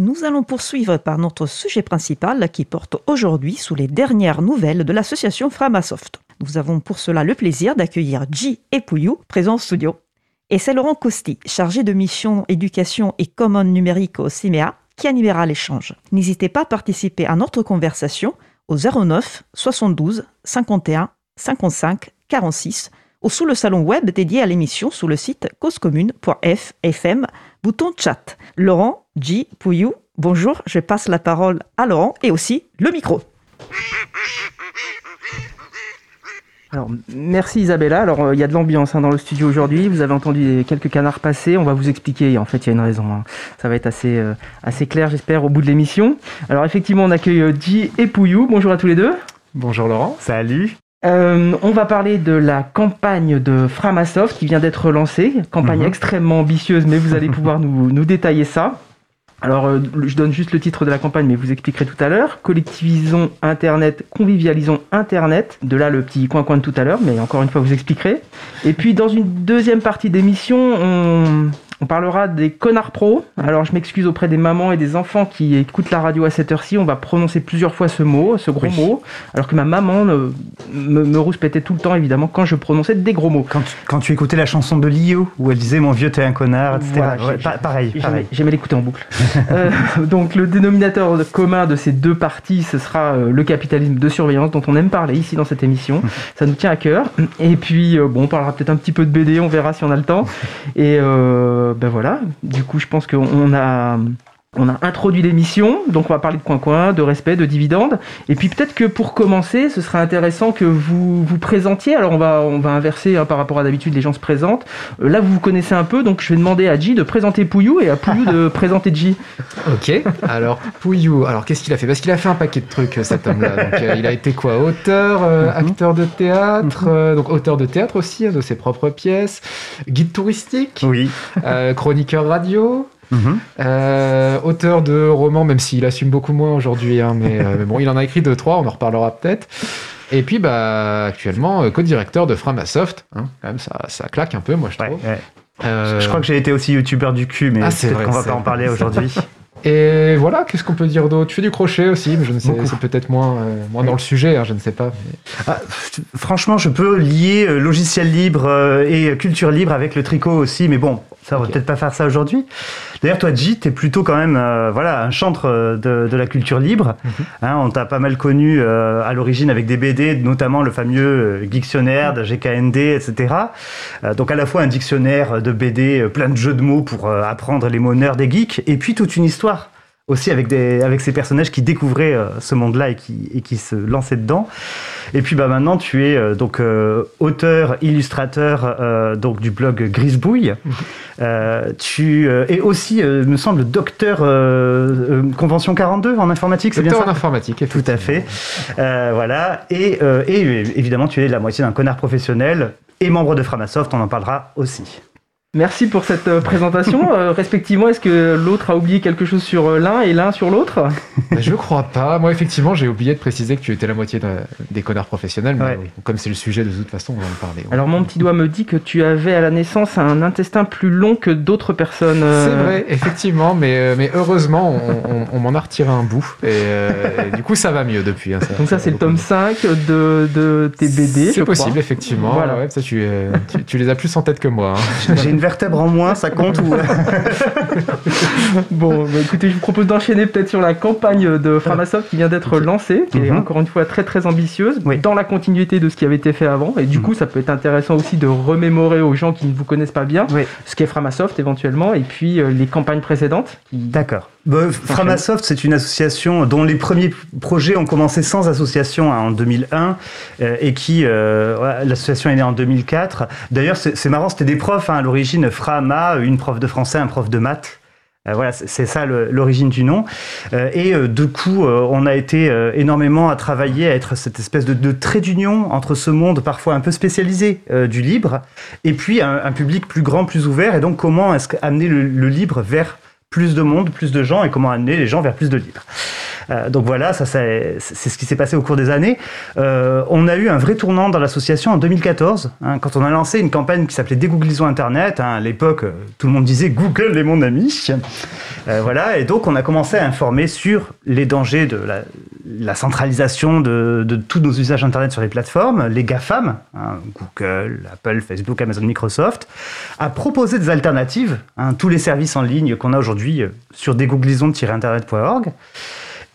Nous allons poursuivre par notre sujet principal qui porte aujourd'hui sous les dernières nouvelles de l'association Framasoft. Nous avons pour cela le plaisir d'accueillir G et Pouyou, présents au studio. Et c'est Laurent Costi, chargé de mission éducation et common numérique au CIMEA, qui animera l'échange. N'hésitez pas à participer à notre conversation au 09 72 51 55 46 ou sous le salon web dédié à l'émission sous le site causecommune.fm, bouton chat. Laurent, G, Pouyou, bonjour, je passe la parole à Laurent et aussi le micro. Alors, merci Isabella. Alors, euh, il y a de l'ambiance hein, dans le studio aujourd'hui. Vous avez entendu quelques canards passer. On va vous expliquer. En fait, il y a une raison. Hein. Ça va être assez, euh, assez clair, j'espère, au bout de l'émission. Alors, effectivement, on accueille euh, Ji et Pouyou. Bonjour à tous les deux. Bonjour Laurent. Salut. On va parler de la campagne de Framasoft qui vient d'être lancée. Campagne mhm. extrêmement ambitieuse, mais vous allez pouvoir nous, nous détailler ça. Alors, euh, je donne juste le titre de la campagne, mais vous expliquerez tout à l'heure. Collectivisons Internet, convivialisons Internet. De là, le petit coin-coin de tout à l'heure, mais encore une fois, vous expliquerez. Et puis, dans une deuxième partie d'émission, on, on parlera des connards pros. Alors je m'excuse auprès des mamans et des enfants qui écoutent la radio à cette heure-ci. On va prononcer plusieurs fois ce mot, ce gros mot. Alors que ma maman me, me, rouspétait tout le temps, évidemment, quand je prononçais des gros mots. Quand tu, écoutais la chanson de Lio, où elle disait Mon vieux, t'es un connard, etc. pareil, pareil. J'aimais l'écouter en boucle. Euh, donc le dénominateur commun de ces deux parties, ce sera euh, le capitalisme de surveillance dont on aime parler ici dans cette émission. Ça nous tient à cœur. Et puis, euh, bon, on parlera peut-être un petit peu de BD, on verra si on a le temps. Et ben voilà, du coup, je pense qu'on a on a introduit l'émission, donc on va parler de coin-coin, de respect, de dividendes. Et puis peut-être que pour commencer, ce serait intéressant que vous vous présentiez. Alors on va, on va inverser hein, par rapport à d'habitude, les gens se présentent. Euh, là, vous vous connaissez un peu, donc je vais demander à J de présenter Pouillou et à Pouillou de présenter J. Ok, alors Pouillou, alors qu'est-ce qu'il a fait? Parce qu'il a fait un paquet de trucs, cet homme-là. Euh, il a été quoi? Auteur, euh, mhm. acteur de théâtre, mhm. donc auteur de théâtre aussi, hein, de ses propres pièces, guide touristique, oui. chroniqueur radio. Euh, auteur de romans, même s'il assume beaucoup moins aujourd'hui, hein, euh, mais, bon, il en a écrit deux, trois, on en reparlera peut-être. Et puis, bah, actuellement, euh, co-directeur de Framasoft. Hein, quand même, ça, ça claque un peu, moi, je trouve. Je crois que j'ai été aussi youtubeur du cul, mais ah, peut-être qu'on va pas en parler aujourd'hui. Et voilà, qu'est-ce qu'on peut dire d'autre? Tu fais du crochet aussi, mais je ne sais, c'est peut-être moins, moins dans le sujet, hein, je ne sais pas. Ah, franchement, je peux lier logiciel libre et culture libre avec le tricot aussi, mais bon, ça, on va peut-être pas faire ça aujourd'hui. D'ailleurs, toi, J, tu es plutôt quand même euh, voilà, un chantre euh, de, la culture libre. Mhm. Hein, on t'a pas mal connu euh, à l'origine avec des BD, notamment le fameux dictionnaire de GKND, etc. donc à la fois un dictionnaire de BD, plein de jeux de mots pour apprendre les mots nerds des geeks, et puis toute une histoire aussi avec, des, avec ces personnages qui découvraient ce monde-là et qui, et qui se lançaient dedans. Et puis bah, maintenant, tu es euh, donc euh, auteur, illustrateur euh, donc, du blog Grisbouille. Mhm. tu es aussi, me semble, docteur Convention 42 en informatique, c'est bien ça en informatique, tout à fait. voilà. Et, et évidemment, tu es la moitié d'un connard professionnel et membre de Framasoft, on en parlera aussi. Merci pour cette euh, présentation. Euh, respectivement, est-ce que l'autre a oublié quelque chose sur euh, l'un et l'un sur l'autre? Bah, Je crois pas. Moi, effectivement, j'ai oublié de préciser que tu étais la moitié des connards professionnels, mais comme c'est le sujet, de toute façon, on va en parler. Alors, mon petit doigt me dit que tu avais à la naissance un intestin plus long que d'autres personnes. C'est vrai, effectivement, mais, mais heureusement, on, m'en a retiré un bout, et, du coup, ça va mieux depuis. Hein, Donc ça, c'est le tome 5 de, de tes BD. C'est possible, effectivement. Voilà. ça, tu, tu, les as plus en tête que moi. Hein. Une vertèbre en moins, ça compte ou... Bon, bah, écoutez, je vous propose d'enchaîner peut-être sur la campagne de Framasoft qui vient d'être lancée, qui est mhm. encore une fois très très ambitieuse, dans la continuité de ce qui avait été fait avant. Et du mhm. coup, ça peut être intéressant aussi de remémorer aux gens qui ne vous connaissent pas bien ce qu'est Framasoft éventuellement, et puis euh, les campagnes précédentes. D'accord. Bah, Framasoft, c'est une association dont les premiers projets ont commencé sans association hein, en 2001 euh, et qui, euh, l'association est née en 2004. D'ailleurs, c'est marrant, c'était des profs hein, à l'origine, Frama, une prof de français, un prof de maths. Euh, voilà, c'est ça l'origine du nom. et du coup, on a été énormément à travailler à être cette espèce de, trait d'union entre ce monde parfois un peu spécialisé du libre et puis un, public plus grand, plus ouvert. Et donc, comment est-ce amener le, le libre vers plus de monde, plus de gens et comment amener les gens vers plus de libre. Euh, donc voilà, ça, c'est ce qui s'est passé au cours des années. Euh, on a eu un vrai tournant dans l'association en 2014, hein, quand on a lancé une campagne qui s'appelait Dégooglisons Internet. Hein, à l'époque, euh, tout le monde disait Google est mon ami. voilà, et donc on a commencé à informer sur les dangers de la, centralisation de, tous nos usages Internet sur les plateformes, les GAFAM, hein, Google, Apple, Facebook, Amazon, Microsoft, à proposer des alternatives, tous les services en ligne qu'on a aujourd'hui sur dégooglisons-internet.org.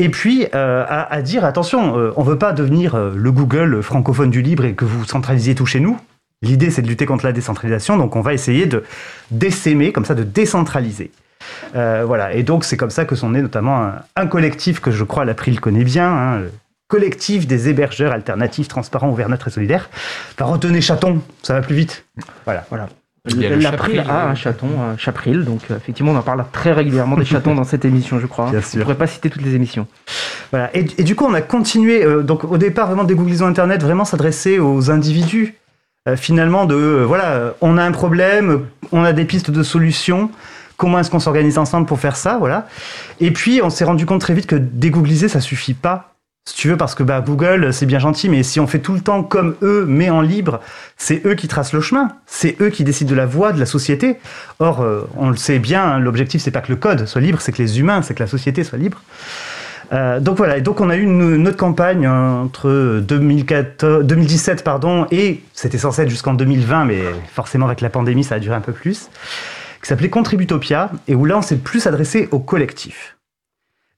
Et puis euh, à, dire attention, euh, on ne veut pas devenir euh, le Google francophone du libre et que vous centralisiez tout chez nous. L'idée, c'est de lutter contre la décentralisation, donc on va essayer de décémer, comme ça, de décentraliser. voilà, et donc c'est comme ça que sont nés notamment un, collectif que je crois l'April connaît bien, hein, le collectif des hébergeurs alternatifs, transparents, ouverts, et solidaires. Enfin, retenez chaton, ça va plus vite. Voilà. voilà. L'April a un chaton, un chapril, donc euh, effectivement on en parle très régulièrement des chatons dans cette émission, je crois. Bien sûr. On ne pourrait pas citer toutes les émissions. Voilà. Et, du coup on a continué, euh, donc au départ vraiment des Googlisons Internet, vraiment s'adresser aux individus. Euh, finalement de, voilà, on a un problème, on a des pistes de solutions, comment est-ce qu'on s'organise ensemble pour faire ça, voilà. Et puis on s'est rendu compte très vite que dégoogliser ça suffit pas si tu veux, parce que bah, Google, c'est bien gentil, mais si on fait tout le temps comme eux, mais en libre, c'est eux qui tracent le chemin, c'est eux qui décident de la voie de la société. Or, euh, on le sait bien, hein, l'objectif, c'est pas que le code soit libre, c'est que les humains, c'est que la société soit libre. Euh, donc voilà, et donc on a eu une, autre campagne entre 2017 pardon, et c'était censé être jusqu'en 2020, mais forcément avec la pandémie, ça a duré un peu plus, qui s'appelait Contributopia, et où là on s'est plus adressé au collectif.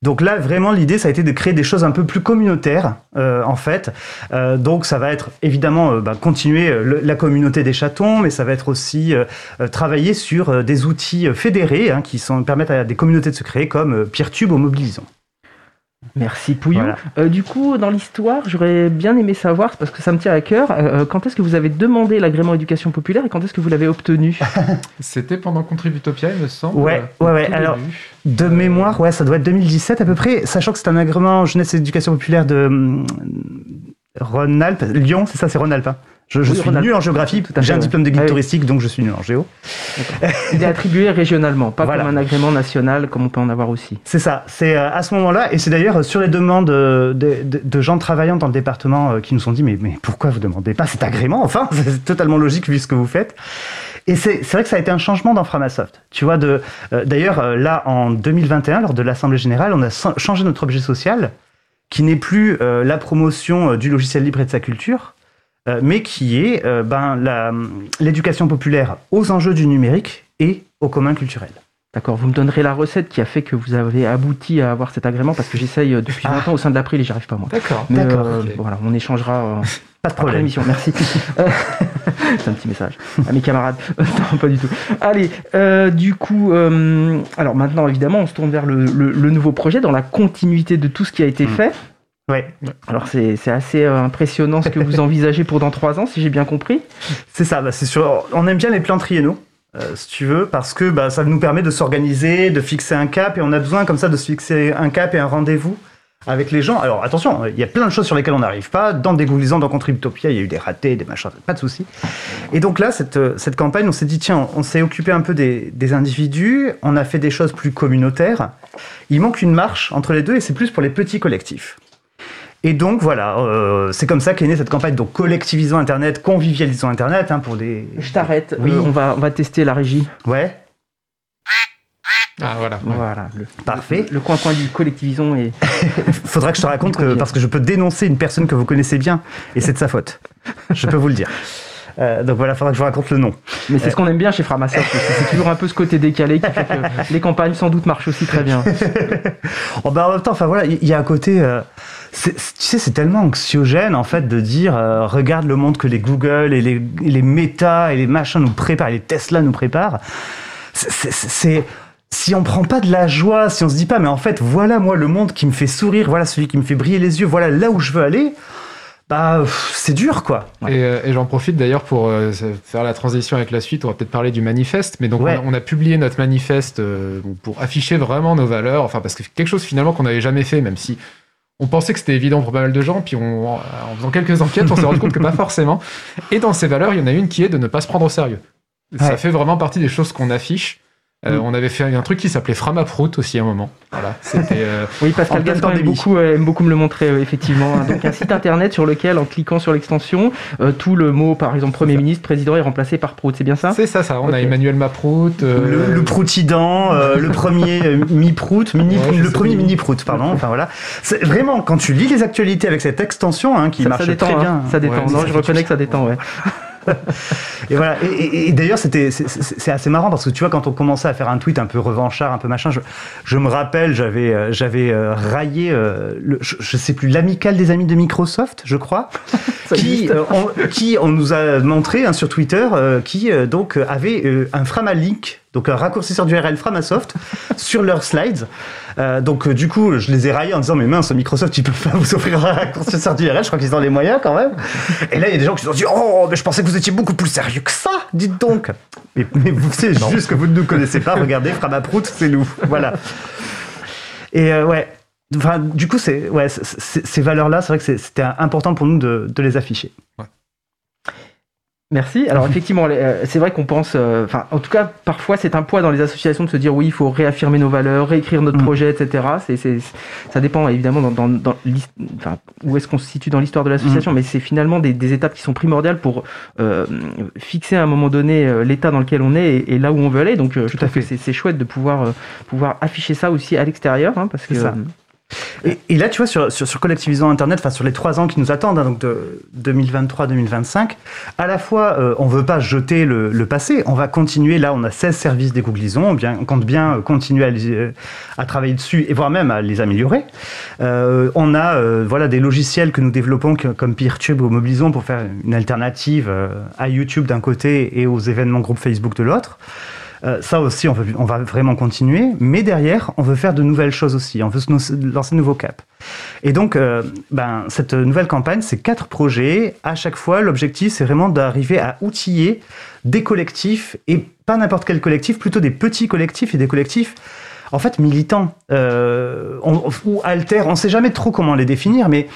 Donc là, vraiment, l'idée, ça a été de créer des choses un peu plus communautaires, euh, en fait. Euh, donc ça va être évidemment euh, bah, continuer la communauté des chatons, mais ça va être aussi travailler sur des outils fédérés hein, qui permettent à des communautés de se créer, comme Peertube ou Mobilisons. Merci Pouillou. Euh, du coup, dans l'histoire, j'aurais bien aimé savoir, parce que ça me tient à cœur, euh, euh, quand est-ce que vous avez demandé l'agrément éducation populaire et quand est-ce que vous l'avez obtenu? C'était pendant Contributopia, il me semble. Ouais, ouais, ouais. Alors, de mémoire, ouais, ça doit être 2017 à peu près, sachant que c'est un agrément jeunesse et éducation populaire de hum, Rhône-Alpes, Lyon, c'est ça, c'est Rhône-Alpes. Hein? Je, suis nul en géographie, j'ai un diplôme de guide ah touristique, donc je suis nul en géo. Il est attribué régionalement, pas comme un agrément national comme on peut en avoir aussi. C'est ça, c'est euh, à ce moment-là, et c'est d'ailleurs sur les demandes de, de, gens travaillant dans le département euh, qui nous ont dit mais, mais pourquoi vous demandez pas cet agrément Enfin, c'est totalement logique vu ce que vous faites. Et c'est vrai que ça a été un changement dans Framasoft. Tu vois, euh, d'ailleurs, là, en 2021, lors de l'Assemblée Générale, on a changé notre objet social, qui n'est plus la promotion du logiciel libre et de sa culture, euh, mais qui est euh, ben, l'éducation populaire aux enjeux du numérique et au commun culturel. D'accord, vous me donnerez la recette qui a fait que vous avez abouti à avoir cet agrément parce que j'essaye euh, depuis longtemps au sein de l'April et j'y arrive pas moi. D'accord, d'accord. Voilà, on échangera. pas de problème. L'émission, merci. C'est un petit message à mes camarades. non, pas du tout. Allez, du coup, alors maintenant évidemment, on se tourne vers le, nouveau projet dans la continuité de tout ce qui a été hmm. fait. Ouais. Alors c'est assez euh, impressionnant ce que vous envisagez pour dans trois ans, si j'ai bien compris. C'est ça, bah, c'est sûr. On aime bien les plans triennaux. Euh, si tu veux, parce que bah, ça nous permet de s'organiser, de fixer un cap, et on a besoin comme ça de se fixer un cap et un rendez-vous avec les gens. Alors attention, il y a plein de choses sur lesquelles on n'arrive pas. Dans Dégooglisant, dans Contributopia, il y a eu des ratés, des machins, pas de souci. Et donc là, cette, cette campagne, on s'est dit, tiens, on, s'est occupé un peu des, des, individus, on a fait des choses plus communautaires. Il manque une marche entre les deux, et c'est plus pour les petits collectifs. Et donc voilà, euh, c'est comme ça qu'est née cette campagne. Donc collectivisons Internet, convivialisons Internet hein, pour des. Je t'arrête. Oui. Euh, on va on va tester la régie. Ouais. Ah voilà. Voilà. Parfait. Le, coin coin du collectivisons et. Faudra que je te raconte que parce que je peux dénoncer une personne que vous connaissez bien et c'est de sa faute. Je peux vous le dire. Euh, donc voilà, il faudra que je vous raconte le nom. Mais c'est ce qu'on aime bien chez Framasoft. c'est toujours un peu ce côté décalé qui fait que les campagnes sans doute marchent aussi très bien. oh, bah, en même temps, enfin voilà, il y, a un côté tu sais, c'est tellement anxiogène en fait de dire euh, regarde le monde que les Google et les, les Meta et les machins nous préparent, et les Tesla nous préparent. C'est si on prend pas de la joie, si on se dit pas mais en fait voilà moi le monde qui me fait sourire, voilà celui qui me fait briller les yeux, voilà là où je veux aller. Bah, c'est dur, quoi. Euh, et, j'en profite d'ailleurs pour euh, faire la transition avec la suite. On va peut-être parler du manifeste, mais donc on, a, publié notre manifeste pour afficher vraiment nos valeurs. Enfin, parce que quelque chose finalement qu'on n'avait jamais fait, même si on pensait que c'était évident pour pas mal de gens, puis en faisant quelques enquêtes, on s'est rendu compte que pas forcément. Et dans ces valeurs, il y en a une qui est de ne pas se prendre au sérieux. Ça fait vraiment partie des choses qu'on affiche. Euh, on avait fait un truc qui s'appelait Framaprout aussi à un moment. Voilà, c'était. euh, Oui, Pascal Gaston aime beaucoup, euh, aime beaucoup me le montrer, euh, effectivement. Donc, un site internet sur lequel, en cliquant sur l'extension, euh, tout le mot, par exemple, Premier ministre, président, est remplacé par Prout. C'est bien ça? C'est ça, ça. On a Emmanuel Maprout. euh, Le, le proutidant, euh, le premier euh, mi-prout, mini, Ouais, je le premier mini-prout, pardon. Enfin voilà. Vraiment quand tu lis les actualités avec cette extension hein, qui ça, marche ça détend, très hein, bien. ça détend. Ouais, non, ça je reconnais que ça détend, ouais. Et voilà. Et, et- et d'ailleurs, c'était, c'est- assez marrant parce que tu vois, quand on commençait à faire un tweet un peu revanchard, un peu machin, je, je me rappelle, j'avais, euh, j'avais euh, raillé, euh, le, je, je sais plus, l'amicale des amis de Microsoft, je crois, qui, euh, on, qui on nous a montré hein, sur Twitter, euh, qui euh, donc avait un Framalink, donc un raccourcisseur d'URL Framasoft, sur leurs slides. Euh, donc euh, du coup, je les ai raillés en disant mais mince, Microsoft, ils peuvent pas vous offrir un raccourcisseur d'URL, je crois qu'ils ont les moyens quand même. Et là, il y a des gens qui se sont dit oh, mais je pensais que vous étiez beaucoup plus sérieux que ça, dites donc. Mais, mais vous c'est juste que vous ne nous connaissez pas. Regardez, Framaprout, c'est nous. Voilà. Et euh, ouais. Enfin, du coup, c'est ouais, c'est- c'est- ces valeurs-là, c'est vrai que c'était important pour nous de, de les afficher. Merci. Alors effectivement, euh, c'est vrai qu'on pense, euh, enfin, en tout cas, parfois c'est un poids dans les associations de se dire oui, il faut réaffirmer nos valeurs, réécrire notre Mm. projet, etc. C'est, c'est, ça dépend évidemment dans, dans, dans enfin, où est-ce qu'on se situe dans l'histoire de l'association, mais c'est finalement des, des étapes qui sont primordiales pour euh, fixer à un moment donné euh, l'état dans lequel on est et, et là où on veut aller. Donc, euh, je Tout à trouve que c'est, c'est chouette de pouvoir euh, pouvoir afficher ça aussi à l'extérieur, hein, parce que. Et, et là, tu vois, sur, sur, sur Internet, enfin sur les trois ans qui nous attendent, hein, donc de 2023-2025, à la fois, euh, on veut pas jeter le, le passé, on va continuer. Là, on a 16 services d'égouglisons, on, on compte bien euh, continuer à, euh, à travailler dessus et voire même à les améliorer. Euh, on a euh, voilà des logiciels que nous développons comme Peertube ou Mobilisons pour faire une alternative euh, à YouTube d'un côté et aux événements groupe Facebook de l'autre. Euh, ça aussi, on, veut- on va vraiment continuer. Mais derrière, on veut faire de nouvelles choses aussi. On veut se lancer de nouveaux caps. Et donc, euh, ben, cette nouvelle campagne, c'est quatre projets. À chaque fois, l'objectif, c'est vraiment d'arriver à outiller des collectifs, et pas n'importe quel collectif, plutôt des petits collectifs et des collectifs, en fait, militants euh, ou alter. On ne sait jamais trop comment les définir, mais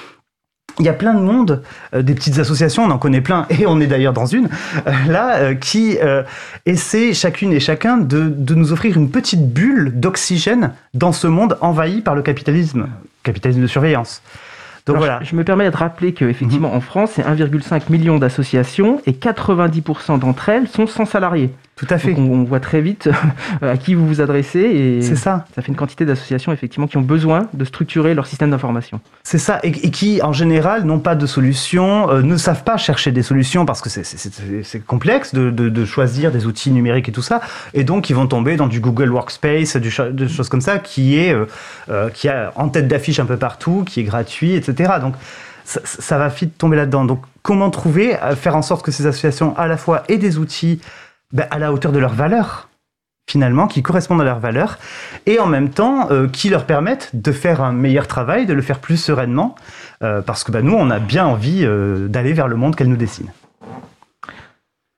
il y a plein de monde, euh, des petites associations, on en connaît plein, et on est d'ailleurs dans une, euh, là, euh, qui euh, essaient chacune et chacun de, de nous offrir une petite bulle d'oxygène dans ce monde envahi par le capitalisme, capitalisme de surveillance. Donc Alors, voilà. Mhm. Je, je me permets de rappeler qu'effectivement, en France, c'est 1,5 million d'associations et 90% d'entre elles sont sans salariés. Tout à fait. On, on voit très vite à qui vous vous adressez et C'est ça. ça fait une quantité d'associations effectivement qui ont besoin de structurer leur système d'information. C'est ça, et, et qui en général n'ont pas de solution, euh, ne savent pas chercher des solutions parce que c'est- complexe de, de- de choisir des outils numériques et tout ça, et donc ils vont tomber dans du Google Workspace, du, des choses comme ça, qui est euh, euh, qui a en tête d'affiche un peu partout, qui est gratuit, etc. Donc ça, ça va vite tomber là-dedans. Donc comment trouver, euh, faire en sorte que ces associations à la fois aient des outils ben, à la hauteur de leurs valeurs finalement, qui correspondent à leurs valeurs, et en même temps euh, qui leur permettent de faire un meilleur travail, de le faire plus sereinement, euh, parce que bah, nous, on a bien envie euh, d'aller vers le monde qu'elle nous dessine.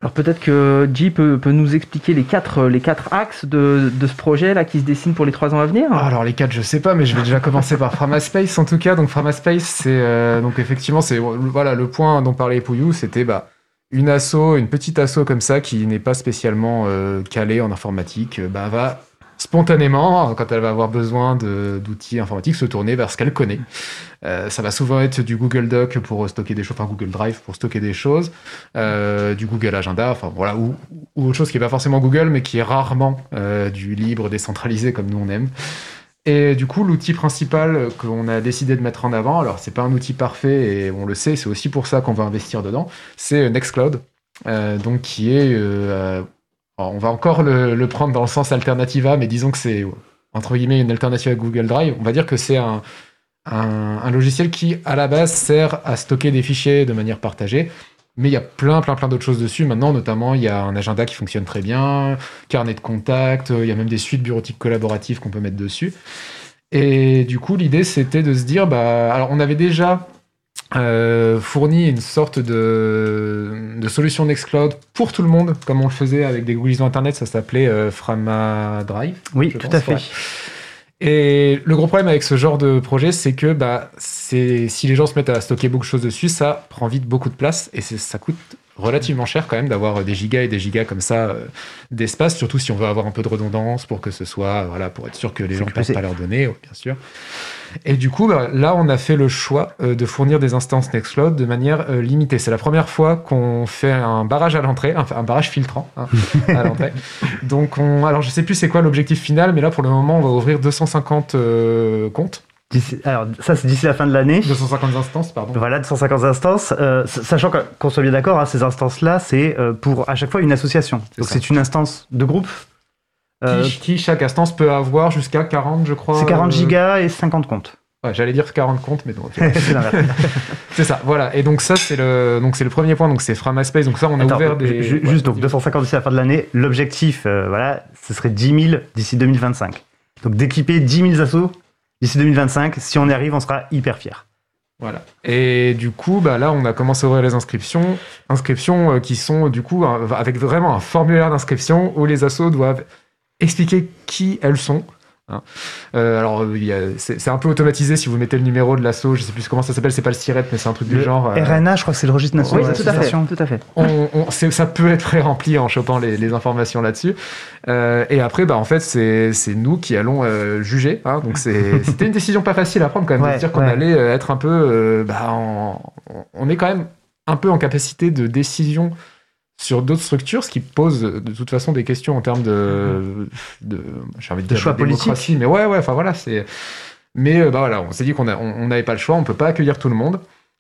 Alors peut-être que J peut, peut nous expliquer les quatre, les quatre axes de, de ce projet là qui se dessine pour les trois ans à venir? Ah, alors les quatre, je sais pas, mais je vais déjà commencer par Framaspace en tout cas. Donc Framaspace, c'est euh, donc effectivement c'est voilà le point dont parlait Pouillou, c'était bah une asso, une petite asso comme ça qui n'est pas spécialement euh, calée en informatique, euh, bah va spontanément quand elle va avoir besoin d'outils informatiques se tourner vers ce qu'elle connaît. Euh, ça va souvent être du Google Doc pour stocker des choses, enfin Google Drive pour stocker des choses, euh, du Google Agenda, enfin voilà, ou, ou autre chose qui est pas forcément Google, mais qui est rarement euh, du libre décentralisé comme nous on aime. Et du coup, l'outil principal qu'on a décidé de mettre en avant, alors c'est pas un outil parfait et on le sait, c'est aussi pour ça qu'on va investir dedans, c'est Nextcloud, euh, donc qui est, euh, alors, on va encore le, prendre dans le sens alternativa, mais disons que c'est entre guillemets une alternative à Google Drive. On va dire que c'est un logiciel qui à la base sert à stocker des fichiers de manière partagée. Mais il y a plein, plein, plein d'autres choses dessus. Maintenant, notamment, il y a un agenda qui fonctionne très bien, carnet de contact, euh, il y a même des suites bureautiques collaboratives qu'on peut mettre dessus. Et du coup, l'idée, c'était de se dire, bah, alors on avait déjà euh, fourni une sorte de, de solution Nextcloud pour tout le monde, comme on le faisait avec des Google Internet, ça s'appelait euh, Frama Drive. Oui, tout pense, à fait. ouais. Et le gros problème avec ce genre de projet, c'est que bah, c'est si les gens se mettent à stocker beaucoup de choses dessus, ça prend vite beaucoup de place et ça coûte relativement cher quand même d'avoir des gigas et des gigas comme ça d'espace, surtout si on veut avoir un peu de redondance pour que ce soit, voilà, pour être sûr que les gens ne perdent pas leurs données, bien sûr. Et du coup, bah, là, on a fait le choix de fournir des instances Nextcloud de manière limitée. C'est la première fois qu'on fait un barrage à l'entrée, un, barrage filtrant hein, à l'entrée. Donc, on, alors je sais plus c'est quoi l'objectif final, mais là, pour le moment, on va ouvrir 250 comptes alors, ça, c'est d'ici la fin de l'année. 250 instances, pardon. Voilà, 250 instances. Euh, sachant qu'on soit bien d'accord, hein, ces instances-là, c'est euh, pour à chaque fois une association. Donc, c'est une instance de groupe. Euh, qui, chaque instance peut avoir jusqu'à 40, je crois. C'est 40 gigas et 50 comptes. Ouais, j'allais dire 40 comptes, mais non. c'est ça, voilà. Et donc ça, c'est le, donc c'est le premier point. Donc c'est Framaspace. Donc ça, on a ouvert des. Juste donc 250 d'ici la fin de l'année. L'objectif, voilà, ce serait 10 000 d'ici 2025. Donc d'équiper 10 000 assos d'ici 2025. Si on y arrive, on sera hyper fiers. Voilà. Et du coup, bah là, on a commencé à ouvrir les inscriptions. Inscriptions euh, qui sont, du coup, avec vraiment un formulaire d'inscription où les assos doivent expliquer qui elles sont, Hein. Euh, alors, c'est un peu automatisé si vous mettez le numéro de l'assaut, je sais plus comment ça s'appelle, c'est pas le SIRET, mais c'est un truc du genre. Euh, RNA, je crois que c'est le registre national oui, tout à fait. Tout à fait. On, ça peut être très rempli en chopant les, informations là-dessus. Euh, et après, bah, en fait, c'est nous qui allons juger. Hein. donc, c'était une décision pas facile à prendre quand même, de dire qu'on allait être un peu. Bah, on est quand même un peu en capacité de décision sur d'autres structures, ce qui pose de toute façon des questions en termes de, de, envie de, de choix politique. Mais ouais, ouais, enfin voilà, c'est. Mais euh, bah voilà, on s'est dit qu'on n'avait pas le choix, on peut pas accueillir tout le monde.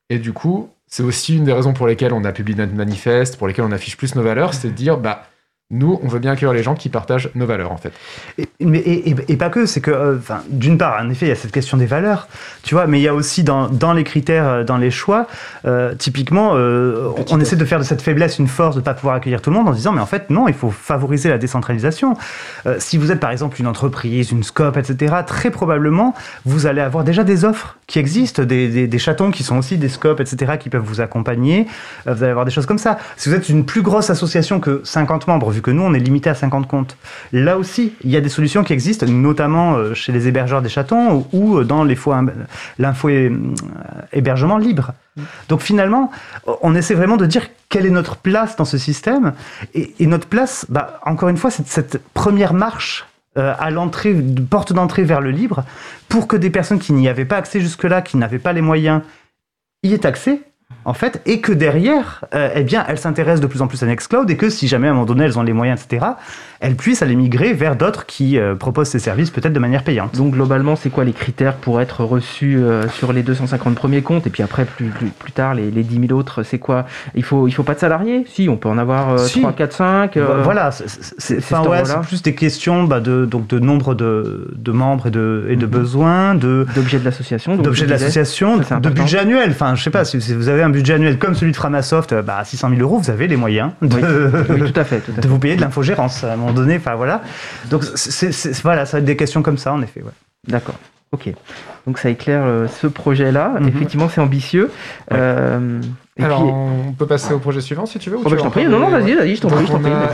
Et du coup, c'est aussi une des raisons pour lesquelles on a publié notre manifeste, pour lesquelles on affiche plus nos valeurs, c'est de dire, bah, nous, on veut bien accueillir les gens qui partagent nos valeurs, en fait. Et, mais, et, pas que, c'est que, euh, d'une part, en effet, il y a cette question des valeurs, tu vois, mais il y a aussi dans, dans les critères, euh, dans les choix, euh, typiquement, on essaie de faire de cette faiblesse une force de ne pas pouvoir accueillir tout le monde en disant, mais en fait, non, il faut favoriser la décentralisation. si vous êtes, par exemple, une entreprise, une scope, etc., très probablement, vous allez avoir déjà des offres qui existent, des, des, des chatons qui sont aussi des scopes, etc., qui peuvent vous accompagner. vous allez avoir des choses comme ça. Si vous êtes une plus grosse association que 50 membres, vu que nous, on est limité à 50 comptes. Là aussi, il y a des solutions qui existent, notamment euh, chez les hébergeurs des chatons ou euh, dans l'info euh, hébergement libre. Donc finalement, on essaie vraiment de dire quelle est notre place dans ce système. Et, notre place, bah, encore une fois, c'est cette première marche à l'entrée, porte d'entrée vers le libre, pour que des personnes qui n'y avaient pas accès jusque-là, qui n'avaient pas les moyens, y aient accès en fait, et que derrière, euh, eh bien, elles s'intéressent de plus en plus à Nextcloud et que si jamais à un moment donné elles ont les moyens, etc., elles puissent aller migrer vers d'autres qui euh, proposent ces services peut-être de manière payante. Donc globalement, c'est quoi les critères pour être reçu euh, sur les 250 premiers comptes? Et puis après plus, plus, tard les, les 10 000 autres, c'est quoi? Il faut il faut pas de salariés? Si, on peut en avoir 3, 4, 5. voilà, c'est plus des questions bah, de donc de nombre de, de membres et de, et de mhm. besoins, de d'objets de l'association, d'objets de l'association, de budget annuel. Enfin, je sais pas si vous avez un budget annuel comme celui de Framasoft, euh, bah, 600 000 euros, vous avez les moyens de, tout à fait, de vous payer de l'infogérance à un moment donné. Enfin, voilà. Donc, c'est, voilà, ça va être des questions comme ça, en effet. D'accord. Ok. Donc ça éclaire euh, ce projet-là. Mhm. Effectivement, c'est ambitieux. Euh, alors, on peut passer au projet suivant si tu veux. Oh, bah, je t'en prie. Non, non, vas-y, vas-y, je t'en prie.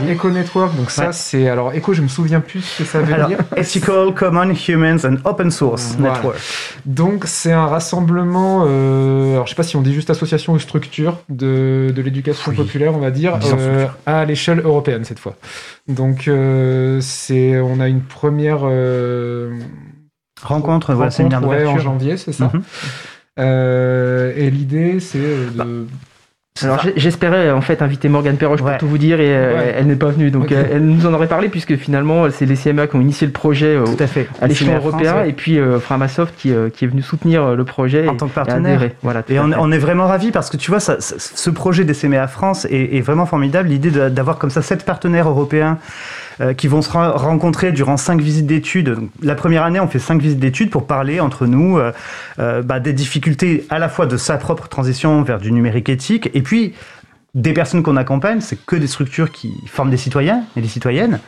Eco Network, donc ça, c'est. Alors, Eco, je me souviens plus ce que ça veut dire. Ethical, Common, Humans and Open Source Network. Donc, c'est un rassemblement. Euh, alors, je sais pas si on dit juste association ou structure de, de l'éducation populaire, on va dire, euh, à l'échelle européenne cette fois. Donc, euh, c'est. On a une première. Euh, rencontre, voilà, séminaire en janvier, c'est ça. Mhm. Euh, et l'idée, c'est de. Bah, alors j'espérais en fait inviter Morgane Perroche pour tout vous dire et euh, elle n'est pas venue donc euh, elle nous en aurait parlé puisque finalement c'est les CMA qui ont initié le projet tout à, fait. à l'échelle européenne et puis Framasoft qui, qui, est venu soutenir le projet en tant que partenaire. et, voilà, et on, est vraiment ravis parce que tu vois ça, ce projet des CMA France est, est vraiment formidable. L'idée d'avoir comme ça sept partenaires européens euh, qui vont se rencontrer durant cinq visites d'études. La première année, on fait cinq visites d'études pour parler entre nous euh, euh, bah, des difficultés à la fois de sa propre transition vers du numérique éthique et puis des personnes qu'on accompagne, c'est que des structures qui forment des citoyens et des citoyennes.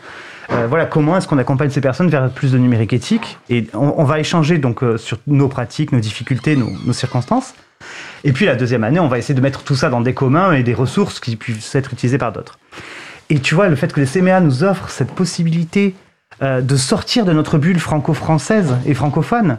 voilà, comment est-ce qu'on accompagne ces personnes vers plus de numérique éthique? Et on, va échanger donc sur nos pratiques, nos difficultés, nos, nos, circonstances. Et puis la deuxième année, on va essayer de mettre tout ça dans des communs et des ressources qui puissent être utilisées par d'autres. Et tu vois, le fait que les CMA nous offrent cette possibilité euh, de sortir de notre bulle franco-française et francophone,